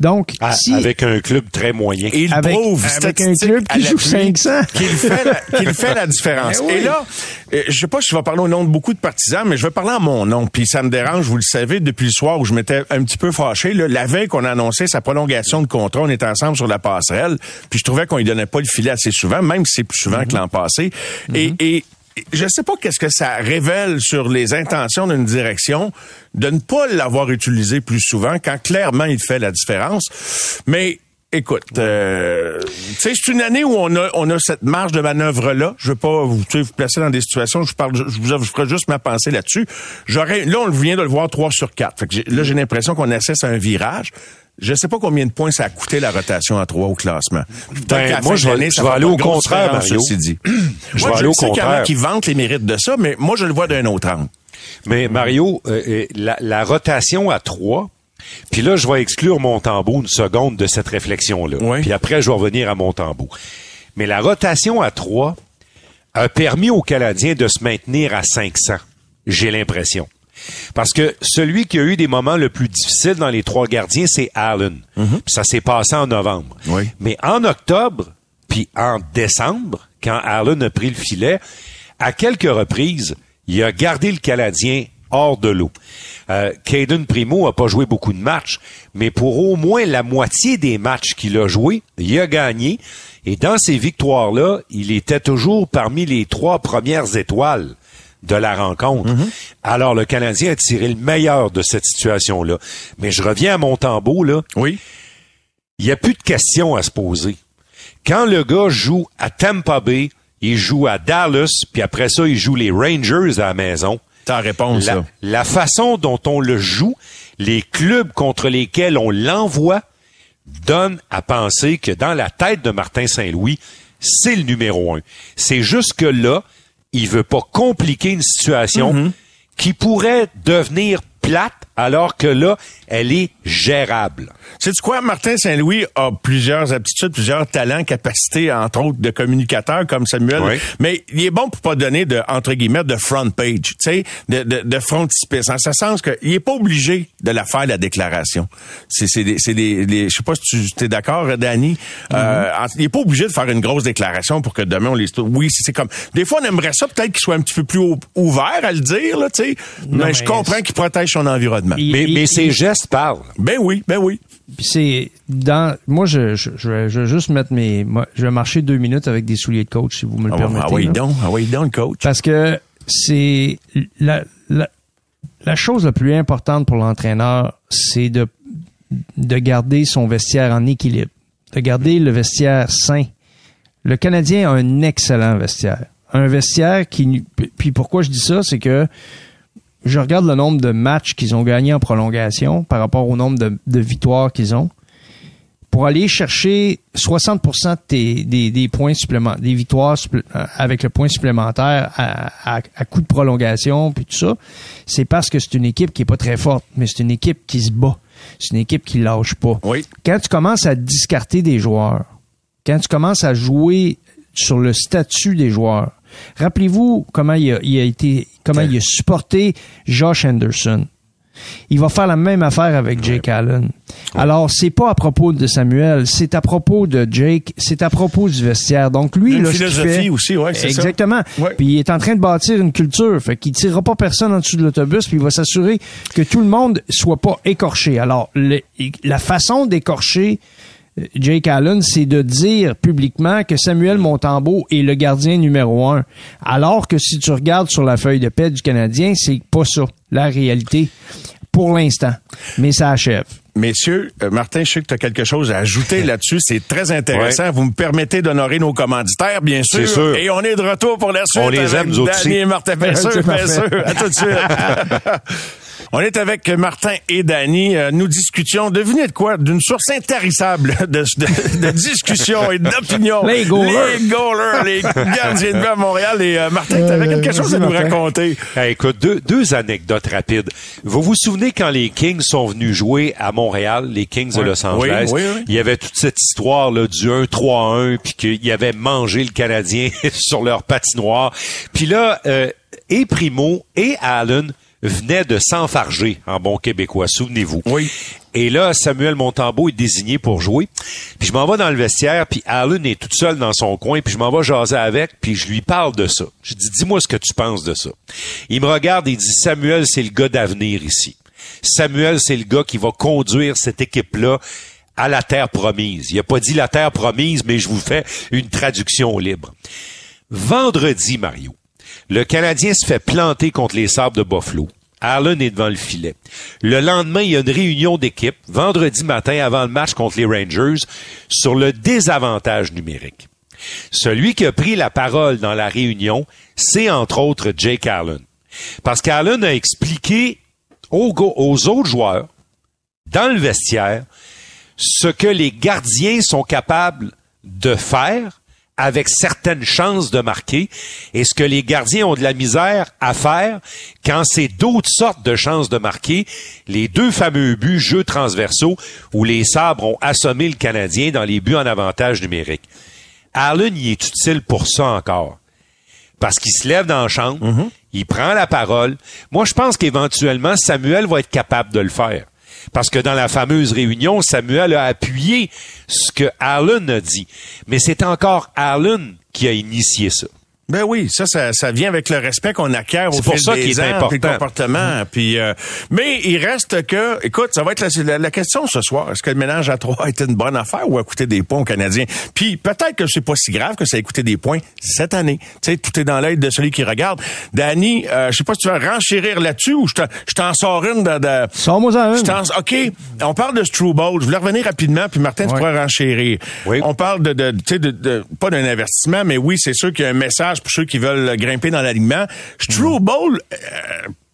Donc, ah, avec un club très moyen. Et il avec, prouve avec un club qui joue 500. Qu'il fait, la, fait la <laughs> différence. Ben Et là, euh, je sais pas si je vais parler au nom de beaucoup de partisans, mais je vais parler à mon nom. Puis ça me dérange, vous le savez, depuis le soir où je m'étais un petit peu fâché. Là, la veille qu'on a annoncé sa prolongation de contrat, on était ensemble sur la passerelle. Puis je trouvais qu'on lui donnait pas le filet assez souvent, même si c'est plus souvent que l'an passé. et, et je sais pas qu'est-ce que ça révèle sur les intentions d'une direction de ne pas l'avoir utilisé plus souvent quand clairement il fait la différence. Mais Écoute, euh, c'est une année où on a on a cette marge de manœuvre là. Je veux pas vous, vous placer dans des situations. Je parle, je vous, je ferai juste ma pensée là-dessus. Là on vient de le voir 3 sur 4. Fait que là j'ai l'impression qu'on assiste à un virage. Je sais pas combien de points ça a coûté la rotation à 3 au classement. Ben, <clears throat> moi, je vais, je vais aller au contraire, Mario. Dit. je vais aller au contraire. Il y en a qui vantent les mérites de ça, mais moi, je le vois d'un autre angle. Mais Mario, euh, euh, la, la, rotation à 3, puis là, je vais exclure Montembeau une seconde de cette réflexion-là. Puis après, je vais revenir à Montembeau. Mais la rotation à 3 a permis aux Canadiens de se maintenir à 500, j'ai l'impression. Parce que celui qui a eu des moments le plus difficiles dans les trois gardiens, c'est Allen. Mhm. ça s'est passé en novembre. Mais en octobre, puis en décembre, quand Allen a pris le filet, à quelques reprises, il a gardé le Canadien hors de l'eau. Euh, Caden Primo a pas joué beaucoup de matchs, mais pour au moins la moitié des matchs qu'il a joué, il a gagné. Et dans ces victoires-là, il était toujours parmi les trois premières étoiles de la rencontre. Mhm. Alors, le Canadien a tiré le meilleur de cette situation-là. Mais je reviens à mon tambour, là. Oui. Il n'y a plus de questions à se poser. Quand le gars joue à Tampa Bay, il joue à Dallas, puis après ça, il joue les Rangers à la maison. Ta réponse, la, la façon dont on le joue, les clubs contre lesquels on l'envoie, donne à penser que dans la tête de Martin Saint-Louis, c'est le numéro un. C'est juste que là, il veut pas compliquer une situation mm-hmm. qui pourrait devenir plate alors que là, elle est gérable. C'est quoi, Martin Saint-Louis a plusieurs aptitudes, plusieurs talents, capacités, entre autres, de communicateur comme Samuel. Mais il est bon pour pas donner de, entre guillemets, de front page, tu sais, de, de, de frontispice. En ce sens qu'il est pas obligé de la faire, la déclaration. C'est, c'est des, c'est des, je sais pas si tu es d'accord, Danny. euh, mm-hmm. il est pas obligé de faire une grosse déclaration pour que demain on les, oui, c'est comme, des fois on aimerait ça peut-être qu'il soit un petit peu plus ouvert à le dire, là, tu sais. Mais, je comprends qu'il protège son environnement. Mais, mais ses gestes parlent. Ben oui, ben oui. Puis c'est dans moi je, je, je, vais juste mettre mes je vais marcher deux minutes avec des souliers de coach si vous me le ah, permettez. Ah oui donc, ah oui donc coach. Parce que c'est la, la la chose la plus importante pour l'entraîneur, c'est de de garder son vestiaire en équilibre, de garder le vestiaire sain. Le Canadien a un excellent vestiaire, un vestiaire qui puis pourquoi je dis ça, c'est que je regarde le nombre de matchs qu'ils ont gagnés en prolongation par rapport au nombre de, victoires qu'ils ont. pour aller chercher 60% des, des, points supplémentaires, des victoires euh, avec le point supplémentaire à, à, coup de prolongation puis tout ça, c'est parce que c'est une équipe qui est pas très forte, mais c'est une équipe qui se bat. C'est une équipe qui lâche pas. Oui. Quand tu commences à discarter des joueurs, quand tu commences à jouer sur le statut des joueurs, rappelez-vous comment il a, il a été, comment il a supporté Josh Anderson il va faire la même affaire avec Jake Allen. Alors, c'est pas à propos de Samuel, c'est à propos de Jake, c'est à propos du vestiaire. Donc lui, une là, philosophie aussi, ouais, c'est exactement. Puis il est en train de bâtir une culture, fait qu'il tirera pas personne en dessous de l'autobus, puis il va s'assurer que tout le monde soit pas écorché. Alors, la façon d'écorcher Jake Allen, c'est de dire publiquement que Samuel Montembeau est le gardien numéro un. Alors que si tu regardes sur la feuille de paix du Canadien, c'est pas ça, la réalité, pour l'instant. Mais ça achève. Messieurs, euh, Martin, je sais que tu as quelque chose à ajouter là-dessus. C'est très intéressant. Vous me permettez d'honorer nos commanditaires, bien sûr. sûr. Et on est de retour pour la suite. On les aime, nous aussi. et Martin, bien sûr, <laughs> bien sûr. À tout de suite. <laughs> On est avec Martin et Danny. Euh, nous discutions, devinez de quoi? D'une source intarissable <laughs> de, de, discussions et d'opinions. Les goalers. Les goalers, les gardiens de but à Montréal. Et euh, Martin, tu avais quelque euh, chose à nous raconter. écoute, deux, deux anecdotes rapides. Vous vous souvenez quand les Kings sont venus jouer à Montréal, les Kings de Los Angeles? Oui, oui, Il y avait toute cette histoire là, du 1-3-1, puis qu'ils avaient mangé le Canadien <laughs> sur leur patinoire. Puis là, et Primo et Allen venait de s'enfarger en bon québécois, souvenez-vous. Oui. Et là, Samuel Montambeau est désigné pour jouer. Puis je m'en vais dans le vestiaire, puis Allen est toute seule dans son coin, puis je m'en vais jaser avec, puis je lui parle de ça. Je dis, dis-moi ce que tu penses de ça. Il me regarde et il dit, Samuel, c'est le gars d'avenir ici. Samuel, c'est le gars qui va conduire cette équipe-là à la terre promise. Il a pas dit la terre promise, mais je vous fais une traduction libre. Vendredi, Mario, le Canadien se fait planter contre les Sables de Buffalo. Allen est devant le filet. Le lendemain, il y a une réunion d'équipe, vendredi matin avant le match contre les Rangers, sur le désavantage numérique. Celui qui a pris la parole dans la réunion, c'est entre autres Jake Allen. Parce qu'Allen a expliqué aux, aux autres joueurs, dans le vestiaire, ce que les gardiens sont capables de faire avec certaines chances de marquer et ce que les gardiens ont de la misère à faire quand c'est d'autres sortes de chances de marquer, les deux fameux buts jeux transversaux où les sabres ont assommé le Canadien dans les buts en avantage numérique. Allen y est utile pour ça encore. Parce qu'il se lève dans la chambre, mm-hmm. il prend la parole. Moi, je pense qu'éventuellement, Samuel va être capable de le faire. Parce que dans la fameuse réunion, Samuel a appuyé ce que Allen a dit. Mais c'est encore Allen qui a initié ça. Ben oui, ça, ça, ça vient avec le respect qu'on acquiert au fil ça des ans, puis le comportement. Puis, euh, mais il reste que, écoute, ça va être la, la, question ce soir. Est-ce que le ménage à trois <laughs> a été une bonne affaire ou a coûté des points aux Canadiens? Puis peut-être que c'est pas si grave que ça ait coûté des points cette année. Tu sais, tout est dans l'œil de celui qui regarde. Danny, euh, je sais pas si tu vas renchérir là-dessus ou je t'en sors une de... de Sors-moi en OK, on parle de Struble. Je voulais revenir rapidement, puis Martin, tu pourrais renchérir. Oui. On parle de, de, de, de pas d'un investissement, mais oui, c'est sûr qu'il y a un message pour ceux qui veulent grimper dans l'alignement. Struble, euh,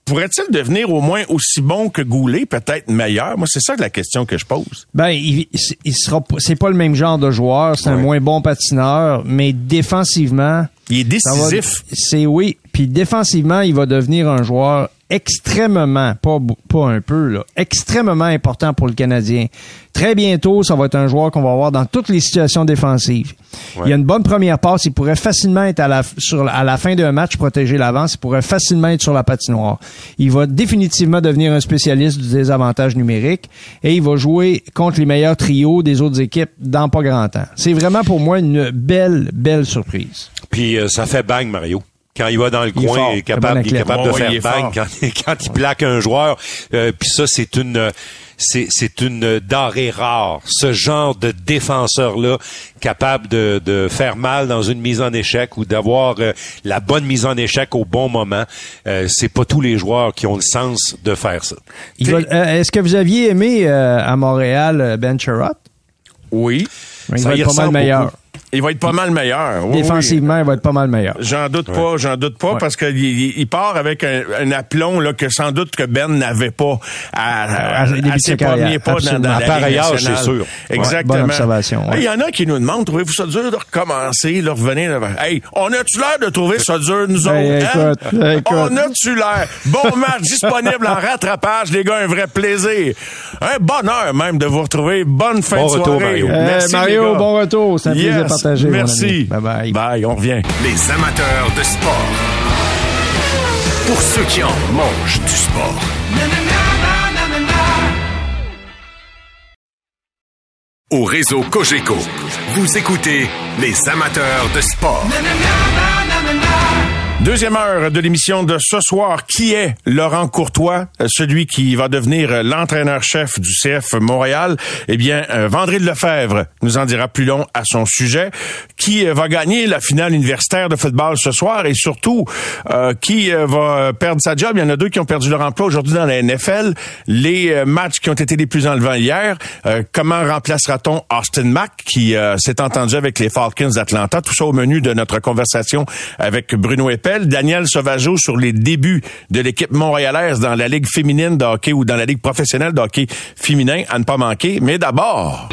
pourrait-il devenir au moins aussi bon que Goulet, peut-être meilleur? Moi, c'est ça la question que je pose. Ben, il, il sera, c'est pas le même genre de joueur, c'est un moins bon patineur, mais défensivement. Il est décisif. C'est oui. Puis défensivement, il va devenir un joueur extrêmement, pas, pas un peu, là, extrêmement important pour le Canadien. Très bientôt, ça va être un joueur qu'on va voir dans toutes les situations défensives. Il y a une bonne première passe, il pourrait facilement être à la, sur, à la fin d'un match protéger l'avance, il pourrait facilement être sur la patinoire. Il va définitivement devenir un spécialiste du désavantage numérique et il va jouer contre les meilleurs trios des autres équipes dans pas grand temps. C'est vraiment pour moi une belle, belle surprise. Puis euh, ça fait bang, Mario quand il va dans le coin, il est capable, il est capable de faire bang quand, quand, il <laughs> plaque un joueur. Euh, puis ça, c'est une c'est, c'est une denrée rare. Ce genre de défenseur-là, capable de, de faire mal dans une mise en échec ou d'avoir euh, la bonne mise en échec au bon moment, euh, c'est pas tous les joueurs qui ont le sens de faire ça. est-ce que vous aviez aimé à Montréal Ben Sherrod? Oui. Il va être pas mal meilleur. Il va être pas mal meilleur. Défensivement, il va être pas mal meilleur. J'en doute pas, j'en doute pas, parce qu'il il part avec un, un, aplomb là, que sans doute que Ben n'avait pas à, à, à, ses premiers pas dans, dans la Par c'est sûr. Exactement. observation. Il y en a qui nous demandent, trouvez-vous ça dur de recommencer, de revenir? Hey, on a-tu l'air de trouver ça dur, nous autres? Hein? On a-tu l'air? Bon match disponible en rattrapage, les gars, un vrai plaisir. Un bonheur même de vous retrouver. Bonne fin de soirée. Mario. Merci, Mario, bon retour. C'est un plaisir Merci. Bye bye. Bye, on revient. Les amateurs de sport. Pour ceux qui en mangent du sport. Au réseau Cogeco, vous écoutez les amateurs de sport. Deuxième heure de l'émission de ce soir. Qui est Laurent Courtois, euh, celui qui va devenir euh, l'entraîneur-chef du CF Montréal? Eh bien, euh, Vendré Lefebvre nous en dira plus long à son sujet. Qui va gagner la finale universitaire de football ce soir? Et surtout, qui va perdre sa job? Il y en a deux qui ont perdu leur emploi aujourd'hui dans la NFL. Les matchs qui ont été les plus enlevants hier. comment remplacera-t-on Austin Mack qui s'est entendu avec les Falcons d'Atlanta? Tout ça au menu de notre conversation avec Bruno Daniel Sauvageau sur les débuts de l'équipe montréalaise dans la Ligue féminine de hockey ou dans la Ligue professionnelle de hockey féminin à ne pas manquer. Mais d'abord...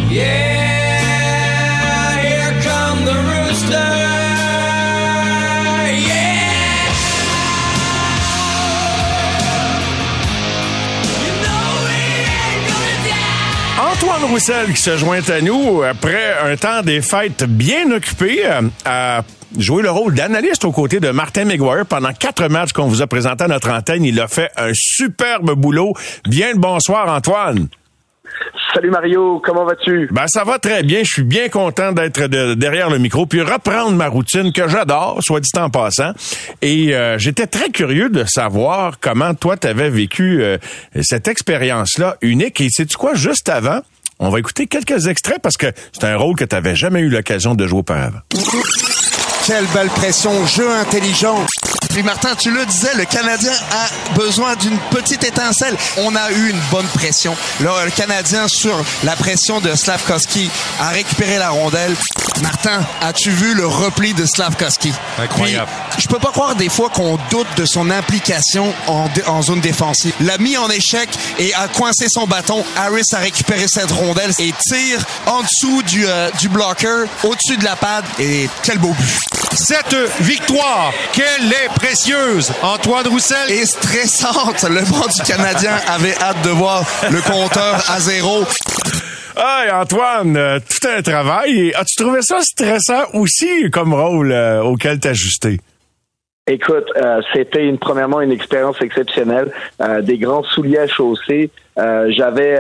Roussel qui se joint à nous après un temps des fêtes bien occupé euh, à joué le rôle d'analyste aux côtés de Martin McGuire pendant quatre matchs qu'on vous a présentés à notre antenne. Il a fait un superbe boulot. Bien le bonsoir, Antoine. Salut Mario, comment vas-tu? Ben ça va très bien, je suis bien content d'être derrière le micro puis reprendre ma routine que j'adore, soit dit en passant. Et euh, j'étais très curieux de savoir comment toi tu avais vécu euh, cette expérience-là unique. Et sais-tu quoi, juste avant, on va écouter quelques extraits parce que c'est un rôle que tu n'avais jamais eu l'occasion de jouer auparavant. Quelle belle pression, jeu intelligent. Puis Martin, tu le disais, le Canadien a besoin d'une petite étincelle. On a eu une bonne pression. Le, Canadien, sur la pression de Slavkovski, a récupéré la rondelle. Martin, as-tu vu le repli de Slavkovski? Incroyable. je peux pas croire des fois qu'on doute de son implication en, en zone défensive. L'a mis en échec et a coincé son bâton. Harris a récupéré cette rondelle et tire en dessous du, euh, du blocker, au-dessus de la pad. Et quel beau but. Cette victoire, qu'elle est précieuse, Antoine Roussel. Et stressante. Le banc du Canadien avait hâte de voir le compteur à zéro. Hey Antoine, euh, tout un travail. As-tu trouvé ça stressant aussi comme rôle euh, auquel t'ajustais? Écoute, euh, c'était une premièrement une expérience exceptionnelle, des grands souliers à chausser. J'avais,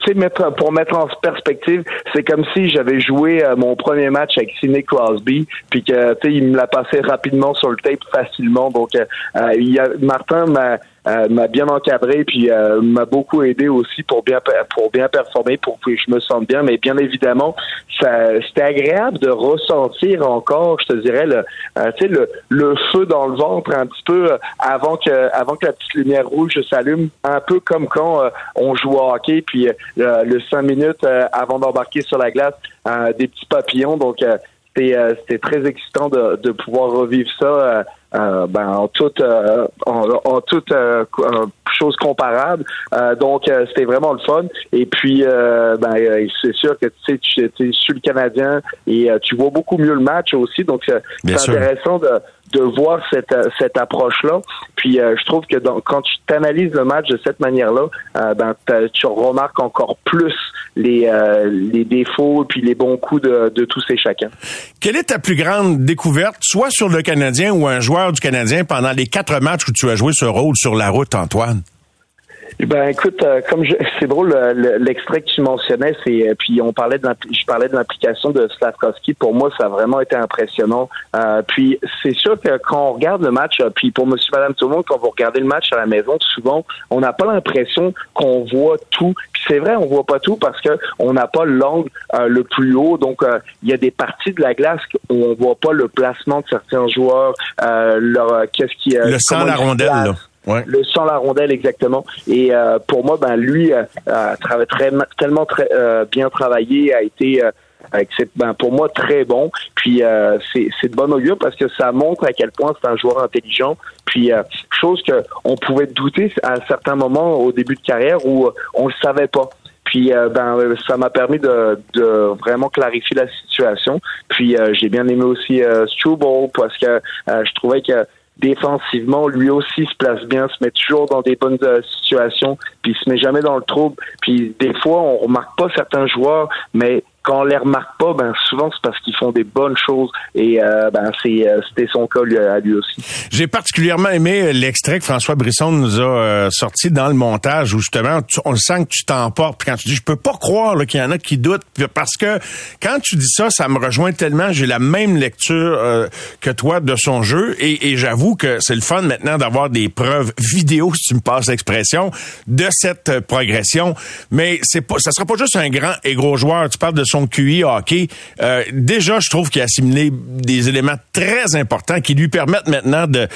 tu sais, pour mettre en perspective, c'est comme si j'avais joué euh, mon premier match avec Sidney Crosby, puis que, tu sais, il me l'a passé rapidement sur le tape facilement. Donc, euh, euh, il y a, Martin m'a euh, m'a bien encadré puis euh, m'a beaucoup aidé aussi pour bien pour bien performer pour que je me sente bien. Mais bien évidemment ça c'était agréable de ressentir encore je te dirais le euh, tu sais le, le feu dans le ventre un petit peu avant que avant que la petite lumière rouge s'allume. Un peu comme quand on joue au hockey puis le cinq minutes avant d'embarquer sur la glace des petits papillons. Donc c'était très excitant de, de pouvoir revivre ça euh, ben, en toute euh, en, toute euh, chose comparable. donc c'était vraiment le fun. Et puis ben c'est sûr que tu sais tu es sur le Canadien et tu vois beaucoup mieux le match aussi. Donc c'est intéressant de de voir cette, cette approche-là. Puis je trouve que quand tu t'analyses le match de cette manière-là, ben, tu remarques encore plus les, les défauts puis les bons coups de, de tous et chacun. Quelle est ta plus grande découverte, soit sur le Canadien ou un joueur du Canadien pendant les quatre matchs où tu as joué ce rôle sur la route, Antoine? Ben écoute, euh, comme <laughs> c'est drôle l'extrait que tu mentionnais, c'est euh, puis on parlait de je parlais de l'implication de Slavkovski. Pour moi, ça a vraiment été impressionnant. Euh, puis c'est sûr que quand on regarde le match, puis pour Monsieur, Madame, tout le monde, quand vous regardez le match à la maison, souvent on n'a pas l'impression qu'on voit tout. Puis c'est vrai, on voit pas tout parce que on n'a pas l'angle le plus haut. Donc il y a des parties de la glace où on voit pas le placement de certains joueurs, leur qu'est-ce qui le sang la rondelle. Là. Le sans la rondelle exactement. Et euh, pour moi, ben lui euh, a très, tellement très, euh, bien travaillé, a été c'est ben, pour moi très bon. Puis c'est de bon augure parce que ça montre à quel point c'est un joueur intelligent. Puis chose que on pouvait douter à certains moments au début de carrière où on le savait pas. Puis euh, ben ça m'a permis de, de, vraiment clarifier la situation. Puis euh, j'ai bien aimé aussi euh, Struble parce que je trouvais que défensivement, lui aussi se place bien, se met toujours dans des bonnes situations, puis se met jamais dans le trouble. Puis des fois, on remarque pas certains joueurs, mais quand on les remarque pas, ben souvent c'est parce qu'ils font des bonnes choses. Et euh, ben c'est euh, c'était son cas à lui aussi. J'ai particulièrement aimé l'extrait que François Brisson nous a euh, sorti dans le montage où justement on sent que tu t'emportes. Quand tu dis je peux pas croire qu'il y en a qui doutent. Parce que quand tu dis ça ça me rejoint tellement. J'ai la même lecture que toi de son jeu. Et, et j'avoue que c'est le fun maintenant d'avoir des preuves vidéo si tu me passes l'expression de cette progression. Mais c'est pas ça sera pas juste un grand et gros joueur. Tu parles son QI hockey, euh, déjà, je trouve qu'il a assimilé des éléments très importants qui lui permettent maintenant de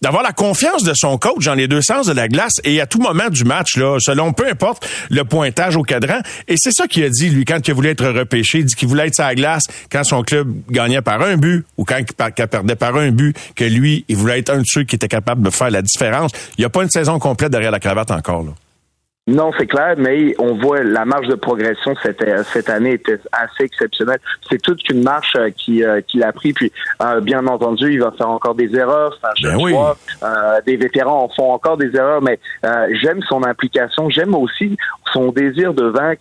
d'avoir la confiance de son coach dans les deux sens de la glace et à tout moment du match, là, selon peu importe le pointage au cadran. Et c'est ça qu'il a dit, lui, quand il voulait être repêché. Il dit qu'il voulait être sa glace quand son club gagnait par un but ou quand il perdait par un but, que lui, il voulait être un de ceux qui était capable de faire la différence. Il n'y a pas une saison complète derrière la cravate encore. Là. Non, c'est clair, mais on voit la marge de progression cette, cette année était assez exceptionnelle. C'est toute une marche euh, qui euh, qu'il a pris. Puis, euh, bien entendu, il va faire encore des erreurs. Ben des vétérans en font encore des erreurs, mais j'aime son implication. J'aime aussi son désir de vaincre.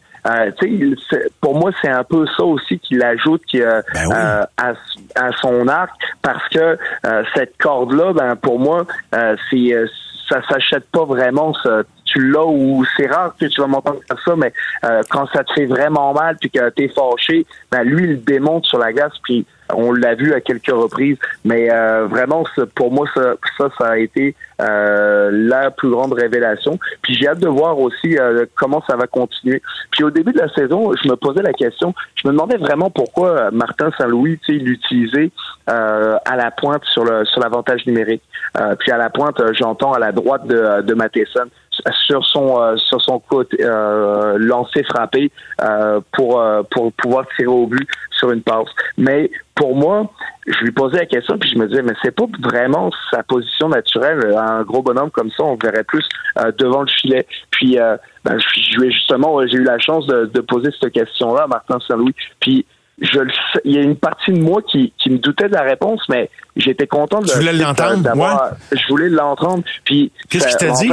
pour moi, c'est un peu ça aussi qu'il ajoute qui, ben à, à, son arc, parce que cette corde-là, ben pour moi, c'est ça s'achète pas vraiment. Ça, tu l'as ou c'est rare que tu vas m'entendre faire ça, mais euh, quand ça te fait vraiment mal puis que t'es fâché, ben lui il démonte sur la glace puis on l'a vu à quelques reprises, mais euh, vraiment, pour moi, ça, ça, a été euh, la plus grande révélation. Puis j'ai hâte de voir aussi euh, comment ça va continuer. Puis au début de la saison, je me posais la question, je me demandais vraiment pourquoi Martin Saint-Louis, l'utilisait à la pointe sur le sur l'avantage numérique. puis à la pointe, j'entends à la droite de, de Matheson sur son sur son côté euh, lancé frappé pour pour pouvoir tirer au but sur une passe. Mais pour moi, je lui posais la question puis je me disais mais c'est pas vraiment sa position naturelle. Un gros bonhomme comme ça on verrait plus euh, devant le filet. Puis euh, ben, justement j'ai eu la chance de, poser cette question là à Martin Saint-Louis. Puis je le il y a une partie de moi qui, qui me doutait de la réponse mais j'étais content de tu voulais l'entendre je voulais l'entendre puis qu'est-ce qu'il t'a dit?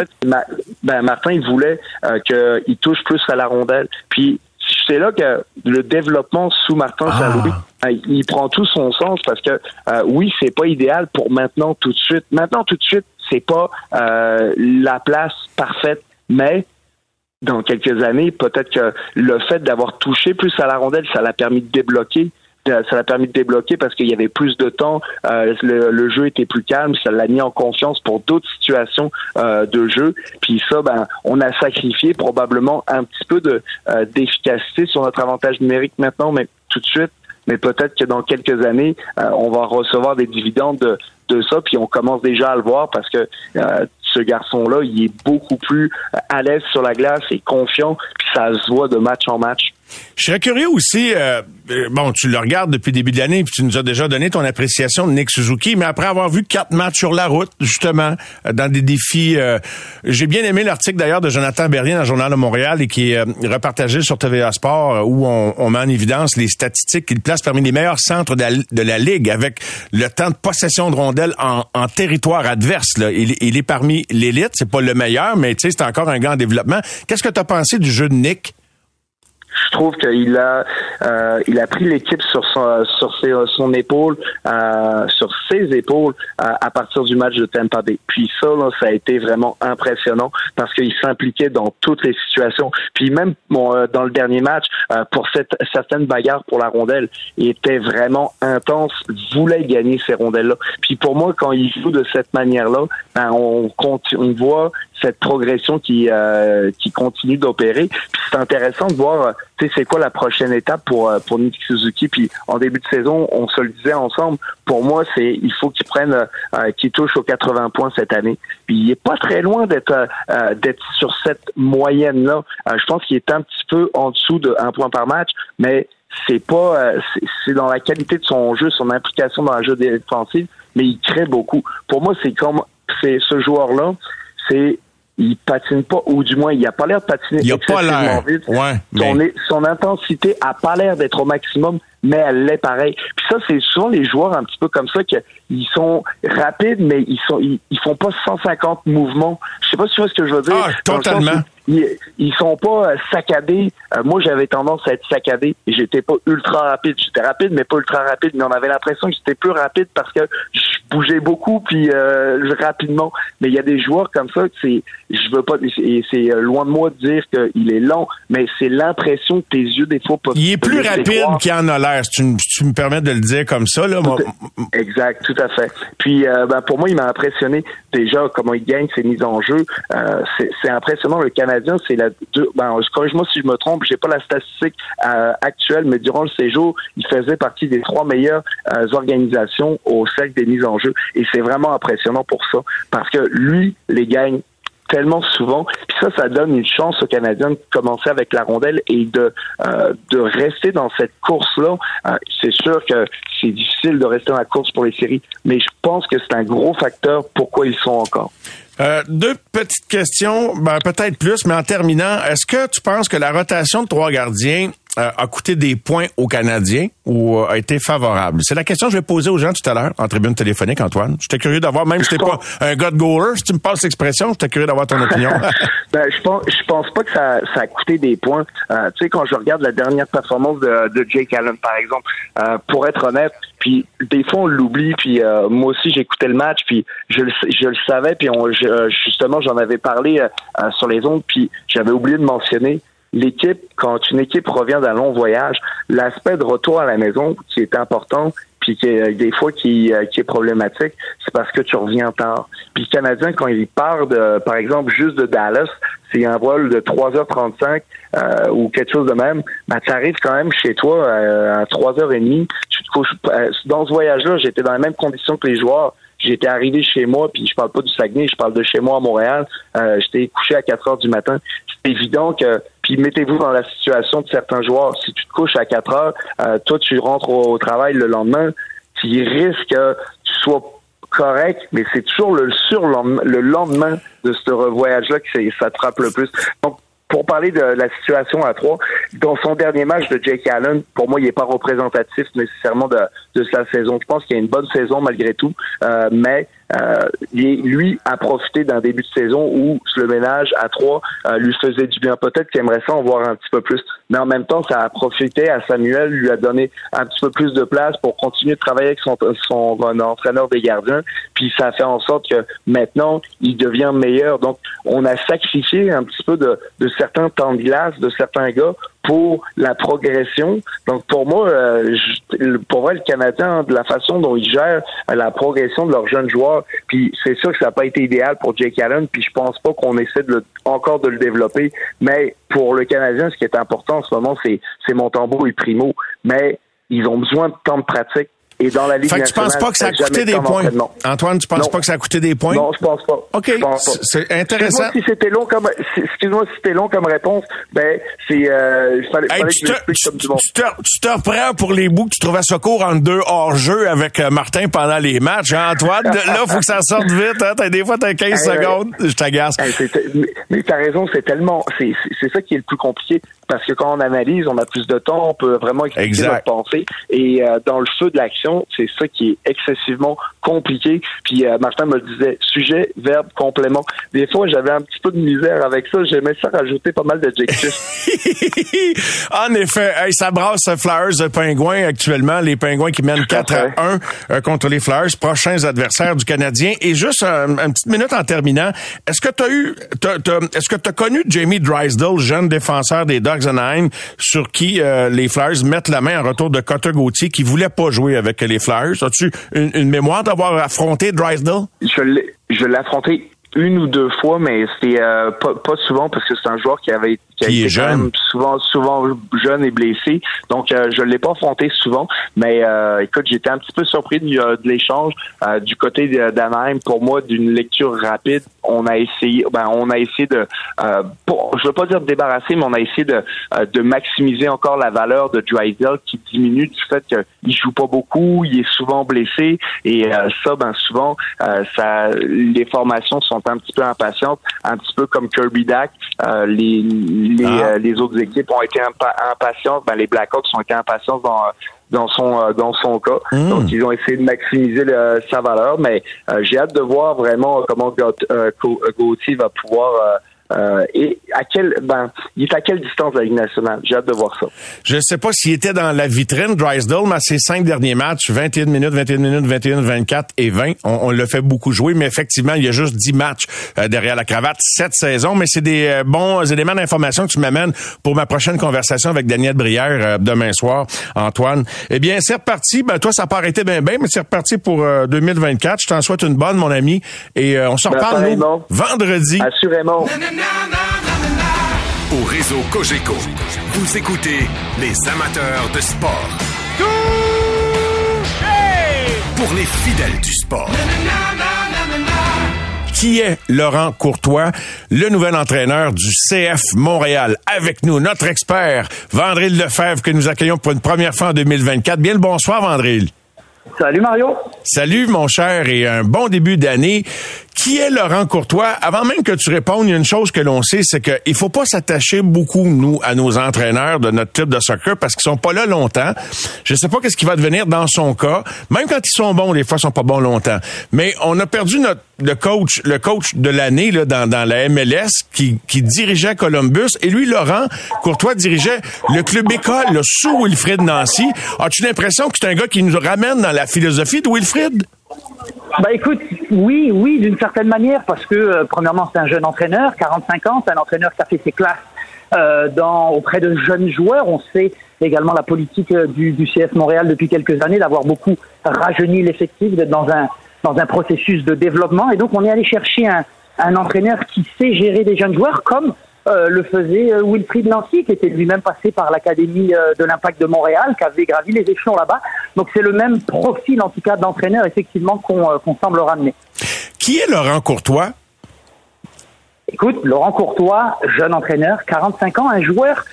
ben, Martin il voulait euh, qu'il touche plus à la rondelle puis c'est là que le développement sous Martin ah. Saint-Louis, euh, il prend tout son sens parce que euh, oui, c'est pas idéal pour maintenant tout de suite. Maintenant tout de suite, c'est pas euh, la place parfaite, mais dans quelques années, peut-être que le fait d'avoir touché plus à la rondelle, ça l'a permis de débloquer ça l'a permis de débloquer parce qu'il y avait plus de temps, euh, le, jeu était plus calme, ça l'a mis en confiance pour d'autres situations euh, de jeu. Puis ça, ben, on a sacrifié probablement un petit peu de euh, d'efficacité sur notre avantage numérique maintenant, mais tout de suite. Mais peut-être que dans quelques années, on va recevoir des dividendes de, de ça, puis on commence déjà à le voir parce que ce garçon-là, il est beaucoup plus à l'aise sur la glace et confiant, puis ça se voit de match en match. Je serais curieux aussi, euh, euh, bon, tu le regardes depuis le début de l'année, puis tu nous as déjà donné ton appréciation de Nick Suzuki, mais après avoir vu quatre matchs sur la route, justement, euh, dans des défis, j'ai bien aimé l'article d'ailleurs de Jonathan Berrien dans le Journal de Montréal et qui est repartagé sur TVA Sport, où on, met en évidence les statistiques qu'il place parmi les meilleurs centres de la, Ligue, avec le temps de possession de rondelles en, territoire adverse. Il, il est parmi l'élite, c'est pas le meilleur, mais tu sais, c'est encore un grand développement. Qu'est-ce que tu as pensé du jeu de Nick? Je trouve qu'il a euh, il a pris l'équipe sur son sur ses, son épaule euh, sur ses épaules euh, à partir du match de Tampa Bay. Puis ça là, ça a été vraiment impressionnant parce qu'il s'impliquait dans toutes les situations. Puis même bon, euh, dans le dernier match pour cette certaines bagarres pour la rondelle, il était vraiment intense, voulait gagner ces rondelles là. Puis pour moi quand il joue de cette manière-là, ben, on on voit cette progression qui qui continue d'opérer. Puis c'est intéressant de voir c'est quoi la prochaine étape pour euh, pour Nick Suzuki. Puis en début de saison, on se le disait ensemble. Pour moi, c'est il faut qu'il prenne, euh, qu'il touche aux 80 points cette année. Puis il est pas très loin d'être euh, d'être sur cette moyenne là. je pense qu'il est un petit peu en dessous de un point par match, mais c'est pas, euh, c'est dans la qualité de son jeu, son implication dans le jeu défensif, mais il crée beaucoup. Pour moi, c'est comme, c'est ce joueur-là, c'est il patine pas, ou du moins, il a pas l'air de patiner il a pas l'air. vite. son, son intensité a pas l'air d'être au maximum, mais elle l'est pareil. Puis ça, c'est souvent les joueurs un petit peu comme ça qu'ils sont rapides, mais ils sont ils, font pas 150 mouvements. Je sais pas si tu vois ce que je veux dire. Ah, totalement ils, sont pas euh, saccadés. Euh, moi, j'avais tendance à être saccadé j'étais pas ultra rapide. J'étais rapide, mais pas ultra rapide. Mais on avait l'impression que j'étais plus rapide parce que je bougeais beaucoup puis euh, rapidement. Mais il y a des joueurs comme ça que c'est, je veux pas, et c'est loin de moi de dire qu'il est lent, mais c'est l'impression que tes yeux des fois pas. Il est plus rapide qu'il en a l'air. Si tu, me permets de le dire comme ça là. Moi... Exact, tout à fait. Puis ben, pour moi, il m'a impressionné déjà comment il gagne ses mises en jeu. c'est impressionnant le Canada c'est la ben, corrige-moi si je me trompe, j'ai pas la statistique euh, actuelle, mais durant le séjour, il faisait partie des trois meilleures euh, organisations au cercle des mises en jeu. Et c'est vraiment impressionnant pour ça. Parce que lui les gagne tellement souvent. Puis ça, ça donne une chance aux Canadiens de commencer avec la rondelle et de euh, de rester dans cette course-là. c'est sûr que c'est difficile de rester dans la course pour les séries, mais je pense que c'est un gros facteur pourquoi ils sont encore. Euh, deux petites questions, ben, peut-être plus, mais en terminant, est-ce que tu penses que la rotation de trois gardiens euh, a coûté des points aux Canadiens ou a été favorable? C'est la question que je vais poser aux gens tout à l'heure en tribune téléphonique, Antoine. J'étais curieux d'avoir, même si t'es pas <laughs> un de goaler, si tu me passes l'expression, j'étais curieux d'avoir ton opinion. <laughs> ben, je pense, je pense pas que ça, ça a coûté des points. Euh, tu sais, quand je regarde la dernière performance de, de Jake Allen, par exemple, pour être honnête, puis des fois on l'oublie. Puis euh, moi aussi j'écoutais le match, puis je le, je le savais. Puis on, euh, justement j'en avais parlé euh, sur les ondes. Puis j'avais oublié de mentionner l'équipe quand une équipe revient d'un long voyage, l'aspect de retour à la maison qui est important. Puis qui est, des fois qui, qui est problématique, c'est parce que tu reviens tard. Puis le Canadien, quand il part de, par exemple, juste de Dallas, c'est un vol de 3h35 euh, ou quelque chose de même, ben, tu arrives quand même chez toi euh, à 3h30, tu te couches. Euh, dans ce voyage-là, j'étais dans les mêmes conditions que les joueurs. J'étais arrivé chez moi, puis je parle pas du Saguenay, je parle de chez moi à Montréal. Euh, j'étais couché à 4 heures du matin. C'est évident que, puis mettez-vous dans la situation de certains joueurs. Si tu te couches à 4 heures, toi tu rentres au, travail le lendemain, tu risques que tu sois correct, mais c'est toujours le surlendemain, le lendemain de ce voyage-là que ça te frappe le plus. Donc, pour parler de la situation à trois, dans son dernier match de Jake Allen, pour moi, il n'est pas représentatif nécessairement de, de sa saison. Je pense qu'il y a une bonne saison malgré tout, euh, mais euh, lui a profité d'un début de saison où le ménage à trois euh, lui faisait du bien. Peut-être qu'il aimerait ça en voir un petit peu plus. Mais en même temps, ça a profité à Samuel, lui a donné un petit peu plus de place pour continuer de travailler avec son, son entraîneur des gardiens. Puis ça a fait en sorte que maintenant, il devient meilleur. Donc, on a sacrifié un petit peu de, de certains temps de glace, de certains gars pour la progression. Donc pour moi, euh, pour moi, le Canadien, de la façon dont ils gèrent la progression de leurs jeunes joueurs, puis c'est sûr que ça n'a pas été idéal pour Jake Allen, puis je pense pas qu'on essaie de encore de le développer, mais pour le Canadien, ce qui est important en ce moment, c'est c'est Montembeau et Primo, mais ils ont besoin de temps de pratique et dans la Ligue fait que tu penses pas que ça a coûté des points? Antoine, tu penses pas que ça a coûté des points? Non, je pense pas. OK. C'est intéressant. Excuse-moi si c'était long comme, excuse-moi si c'était long comme réponse. Ben, c'est, euh, fallait, hey, tu, te, comme du monde. Tu, te, tu te reprends pour les bouts que tu trouvais secours en deux hors-jeu avec euh, Martin pendant les matchs, hein, Antoine? <laughs> là, faut que ça sorte vite, hein. Des fois, t'as 15 secondes. Je t'agace. mais, mais t'as raison, c'est tellement, c'est, c'est ça qui est le plus compliqué parce que quand on analyse, on a plus de temps, on peut vraiment expliquer notre pensée. Et euh, dans le feu de l'action, c'est ça qui est excessivement compliqué. Puis euh, Martin me disait sujet, verbe, complément. Des fois, j'avais un petit peu de misère avec ça. J'aimais ça rajouter pas mal d'adjectifs. <laughs> en effet, ça brasse Flyers de Pingouins actuellement. Les Pingouins qui mènent 4 à 1 euh, contre les Flyers, prochains adversaires du Canadien. Et juste une petite minute en terminant, est-ce que tu as eu, est-ce que tu as connu Jamie Drysdale, jeune défenseur des Sur qui euh, les Flyers mettent la main en retour de Cotter Gauthier, qui voulait pas jouer avec les Flyers. As-tu une, mémoire d'avoir affronté Drysdale? Je l'ai affronté une ou deux fois, mais c'est euh, pas, pas, souvent parce que c'est un joueur qui avait qui, a été jeune. souvent souvent jeune et blessé. Donc euh, je l'ai pas affronté souvent, mais euh, écoute, j'étais un petit peu surpris de, de l'échange du côté d'Anaheim. Pour moi, d'une lecture rapide, on a essayé, ben on a essayé de, pour, je veux pas dire de débarrasser, mais on a essayé de de maximiser encore la valeur de Drysdale qui diminue du fait qu'il joue pas beaucoup, il est souvent blessé et ça, ben souvent, ça les formations sont un petit peu impatientes, un petit peu comme Kirby Dak. Euh, les les, ah. euh, les, autres équipes ont été impatientes. Ben, les Blackhawks ont été impatients dans dans son euh, dans son cas. Hmm. Donc ils ont essayé de maximiser sa valeur, mais j'ai hâte de voir vraiment comment Gauthier va pouvoir euh, et à quel, ben, il est à quelle distance de la Ligue nationale? J'ai hâte de voir ça. Je ne sais pas s'il était dans la vitrine, Drysdale, mais ses cinq derniers matchs, 21 minutes, 21 minutes, 21, 24 et 20, on, on le fait beaucoup jouer, mais effectivement, il y a juste 10 matchs euh, derrière la cravate cette saison, mais c'est des euh, bons éléments d'information que tu m'amènes pour ma prochaine conversation avec Daniel Brière demain soir, Antoine. Eh bien, c'est reparti. Ben, toi, ça n'a pas arrêté bien, bien, mais c'est reparti pour 2024. Je t'en souhaite une bonne, mon ami, et on se reparle, nous, vendredi. Assurément. Au réseau Cogeco, vous écoutez les amateurs de sport. Pour les fidèles du sport. Qui est Laurent Courtois, le nouvel entraîneur du CF Montréal? Avec nous, notre expert, Vandril Lefebvre, que nous accueillons pour une première fois en 2024. Bien le bonsoir, Vandril. Salut Mario. Salut mon cher et un bon début d'année. Qui est Laurent Courtois? Avant même que tu répondes, il y a une chose que l'on sait, c'est qu'il faut pas s'attacher beaucoup, nous, à nos entraîneurs de notre type de soccer parce qu'ils sont pas là longtemps. Je sais pas qu'est-ce qui va devenir dans son cas. Même quand ils sont bons, des fois, ils sont pas bons longtemps. Mais on a perdu notre le coach, le coach de l'année là dans, dans la MLS qui, qui dirigeait Columbus et lui Laurent Courtois dirigeait le club école le sous Wilfrid Nancy. As-tu l'impression que c'est un gars qui nous ramène dans la philosophie de Wilfrid? Bah écoute, oui, oui, d'une certaine manière, parce que euh, premièrement c'est un jeune entraîneur, 45 ans, c'est un entraîneur qui a fait ses classes euh, auprès de jeunes joueurs. On sait également la politique euh, du, du CF Montréal depuis quelques années d'avoir beaucoup rajeuni l'effectif, d'être dans un dans un processus de développement. Et donc on est allé chercher un, un entraîneur qui sait gérer des jeunes joueurs comme euh, le faisait euh, Wilfried Nancy, qui était lui-même passé par l'Académie euh, de l'Impact de Montréal, qui avait gravi les échelons là-bas. Donc c'est le même profil, en tout cas, d'entraîneur, effectivement, qu'on semble ramener. Qui est Laurent Courtois? Écoute, Laurent Courtois, jeune entraîneur, 45 ans, un joueur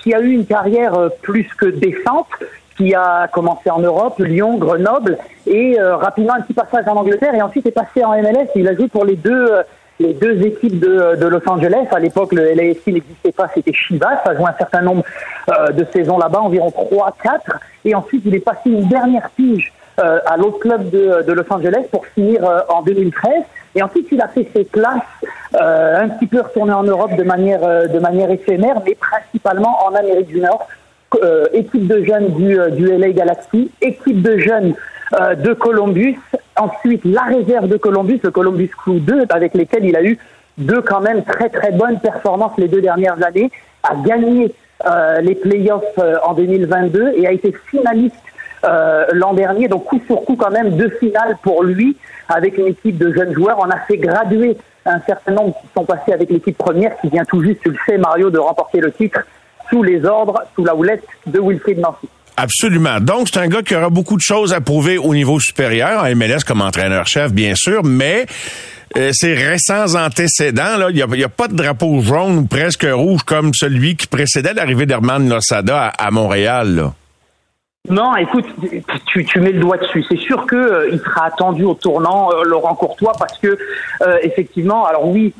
qui a eu une carrière plus que décente, qui a commencé en Europe, Lyon, Grenoble, et rapidement un petit passage en Angleterre, et ensuite est passé en MLS. Il a joué pour les deux les deux équipes de, Los Angeles. À l'époque, le LAFC n'existait pas, c'était Chivas. Ça a joué un certain nombre euh, de saisons là-bas, environ 3, 4. Et ensuite, il est passé une dernière pige euh, à l'autre club de, Los Angeles pour finir euh, en 2013. Et ensuite, il a fait ses classes, un petit peu retourné en Europe de manière, de manière éphémère, mais principalement en Amérique du Nord. équipe de jeunes du, LA Galaxy, équipe de jeunes de Columbus. Ensuite, la réserve de Columbus, le Columbus Crew 2, avec lesquels il a eu deux quand même très très bonnes performances les deux dernières années, a gagné euh, les playoffs euh, en 2022 et a été finaliste l'an dernier. Donc coup sur coup quand même deux finales pour lui avec une équipe de jeunes joueurs. On a fait graduer un certain nombre qui sont passés avec l'équipe première qui vient tout juste, tu le sais Mario, de remporter le titre sous les ordres, sous la houlette de Wilfried Nancy. Absolument. Donc, c'est un gars qui aura beaucoup de choses à prouver au niveau supérieur, en MLS comme entraîneur-chef, bien sûr, mais euh, ses récents antécédents, là, il n'y a, pas de drapeau jaune ou presque rouge comme celui qui précédait l'arrivée d'Herman Losada à, Montréal. Non, écoute, tu, mets le doigt dessus. C'est sûr que euh, il sera attendu au tournant euh, Laurent Courtois parce que effectivement, alors oui,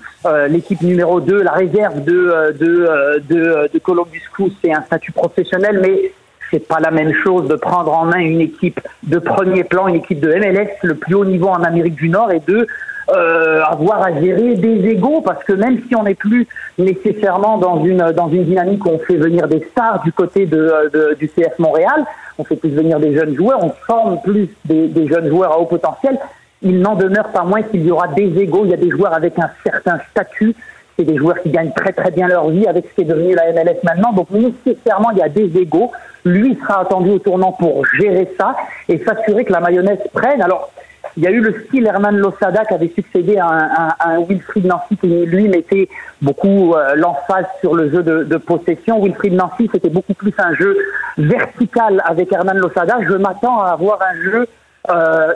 l'équipe numéro 2, la réserve de de de, de Columbus Crew, c'est un statut professionnel, mais c'est pas la même chose de prendre en main une équipe de premier plan, une équipe de MLS, le plus haut niveau en Amérique du Nord, et de euh, avoir à gérer des égaux, parce que même si on n'est plus nécessairement dans une dynamique où on fait venir des stars du côté de du CF Montréal, on fait plus venir des jeunes joueurs, on forme plus des, des jeunes joueurs à haut potentiel. Il n'en demeure pas moins qu'il y aura des égaux. Il y a des joueurs avec un certain statut c'est des joueurs qui gagnent très très bien leur vie avec ce qui est devenu la MLS maintenant. Donc nécessairement, il y a des égaux. Lui sera attendu au tournant pour gérer ça et s'assurer que la mayonnaise prenne. Alors, Il y a eu le style Herman Losada qui avait succédé à un, Wilfried Nancy qui lui mettait beaucoup euh, l'emphase sur le jeu de, possession. Wilfried Nancy c'était beaucoup plus un jeu vertical avec Herman Losada. Je m'attends à avoir un jeu euh,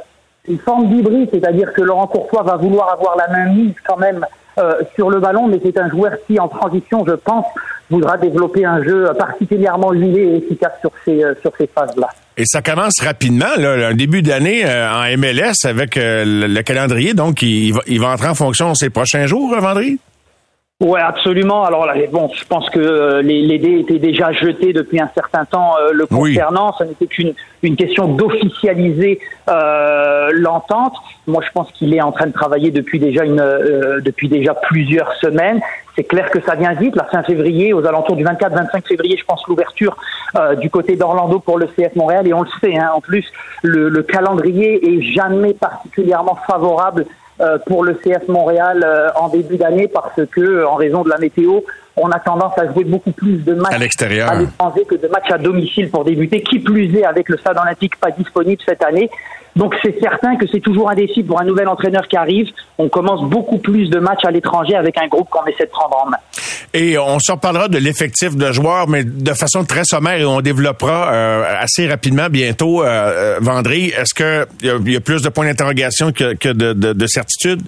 une forme d'hybride, c'est-à-dire que Laurent Courtois va vouloir avoir la main mise quand même sur le ballon, mais c'est un joueur qui, en transition, je pense, voudra développer un jeu particulièrement huilé et efficace sur ces, euh, phases-là. Et ça commence rapidement, là, un début d'année euh, en MLS avec le, calendrier, donc il va, il va entrer en fonction ces prochains jours, Vendry? Ouais, absolument. Alors là, bon, je pense que euh, les, les, dés étaient déjà jetés depuis un certain temps euh, le concernant. Ce n'était qu'une une question d'officialiser euh, l'entente. Moi, je pense qu'il est en train de travailler depuis déjà une euh, depuis déjà plusieurs semaines. C'est clair que ça vient vite. La fin février, aux alentours du 24-25 février, je pense l'ouverture du côté d'Orlando pour le CF Montréal. Et on le sait. Hein, en plus, le, le calendrier est jamais particulièrement favorable euh, pour le CS Montréal euh, en début d'année parce que, en raison de la météo, on a tendance à jouer beaucoup plus de matchs à l'extérieur à l'étranger que de matchs à domicile pour débuter. Qui plus est, avec le stade olympique pas disponible cette année, donc c'est certain que c'est toujours indécis pour un nouvel entraîneur qui arrive. On commence beaucoup plus de matchs à l'étranger avec un groupe qu'on essaie de prendre en main. Et on s'en parlera de l'effectif de joueurs, mais de façon très sommaire et on développera euh, assez rapidement bientôt. Euh, euh Vendry, est-ce qu'il y, a plus de points d'interrogation que, que de, de, de certitude?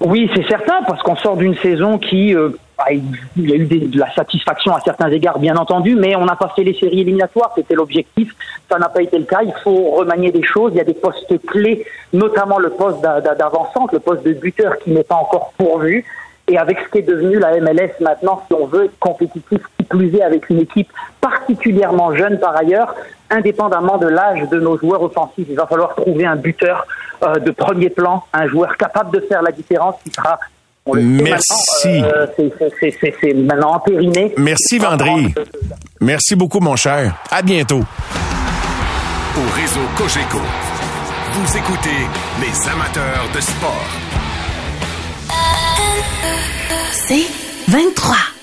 Oui, c'est certain, parce qu'on sort d'une saison qui, euh, bah, il y a eu de la satisfaction à certains égards, bien entendu, mais on n'a pas fait les séries éliminatoires, c'était l'objectif. Ça n'a pas été le cas. Il faut remanier des choses. Il y a des postes clés, notamment le poste d'avancante, le poste de buteur qui n'est pas encore pourvu. Et avec ce qui est devenu la MLS maintenant, si on veut être compétitif, qui plus est avec une équipe particulièrement jeune par ailleurs, indépendamment de l'âge de nos joueurs offensifs, il va falloir trouver un buteur euh, de premier plan, un joueur capable de faire la différence qui sera Merci. Euh, c'est maintenant entériné. Merci, Vendry. Merci beaucoup, mon cher. À bientôt. Au réseau Cogeco, vous écoutez les amateurs de sport. C'est 23.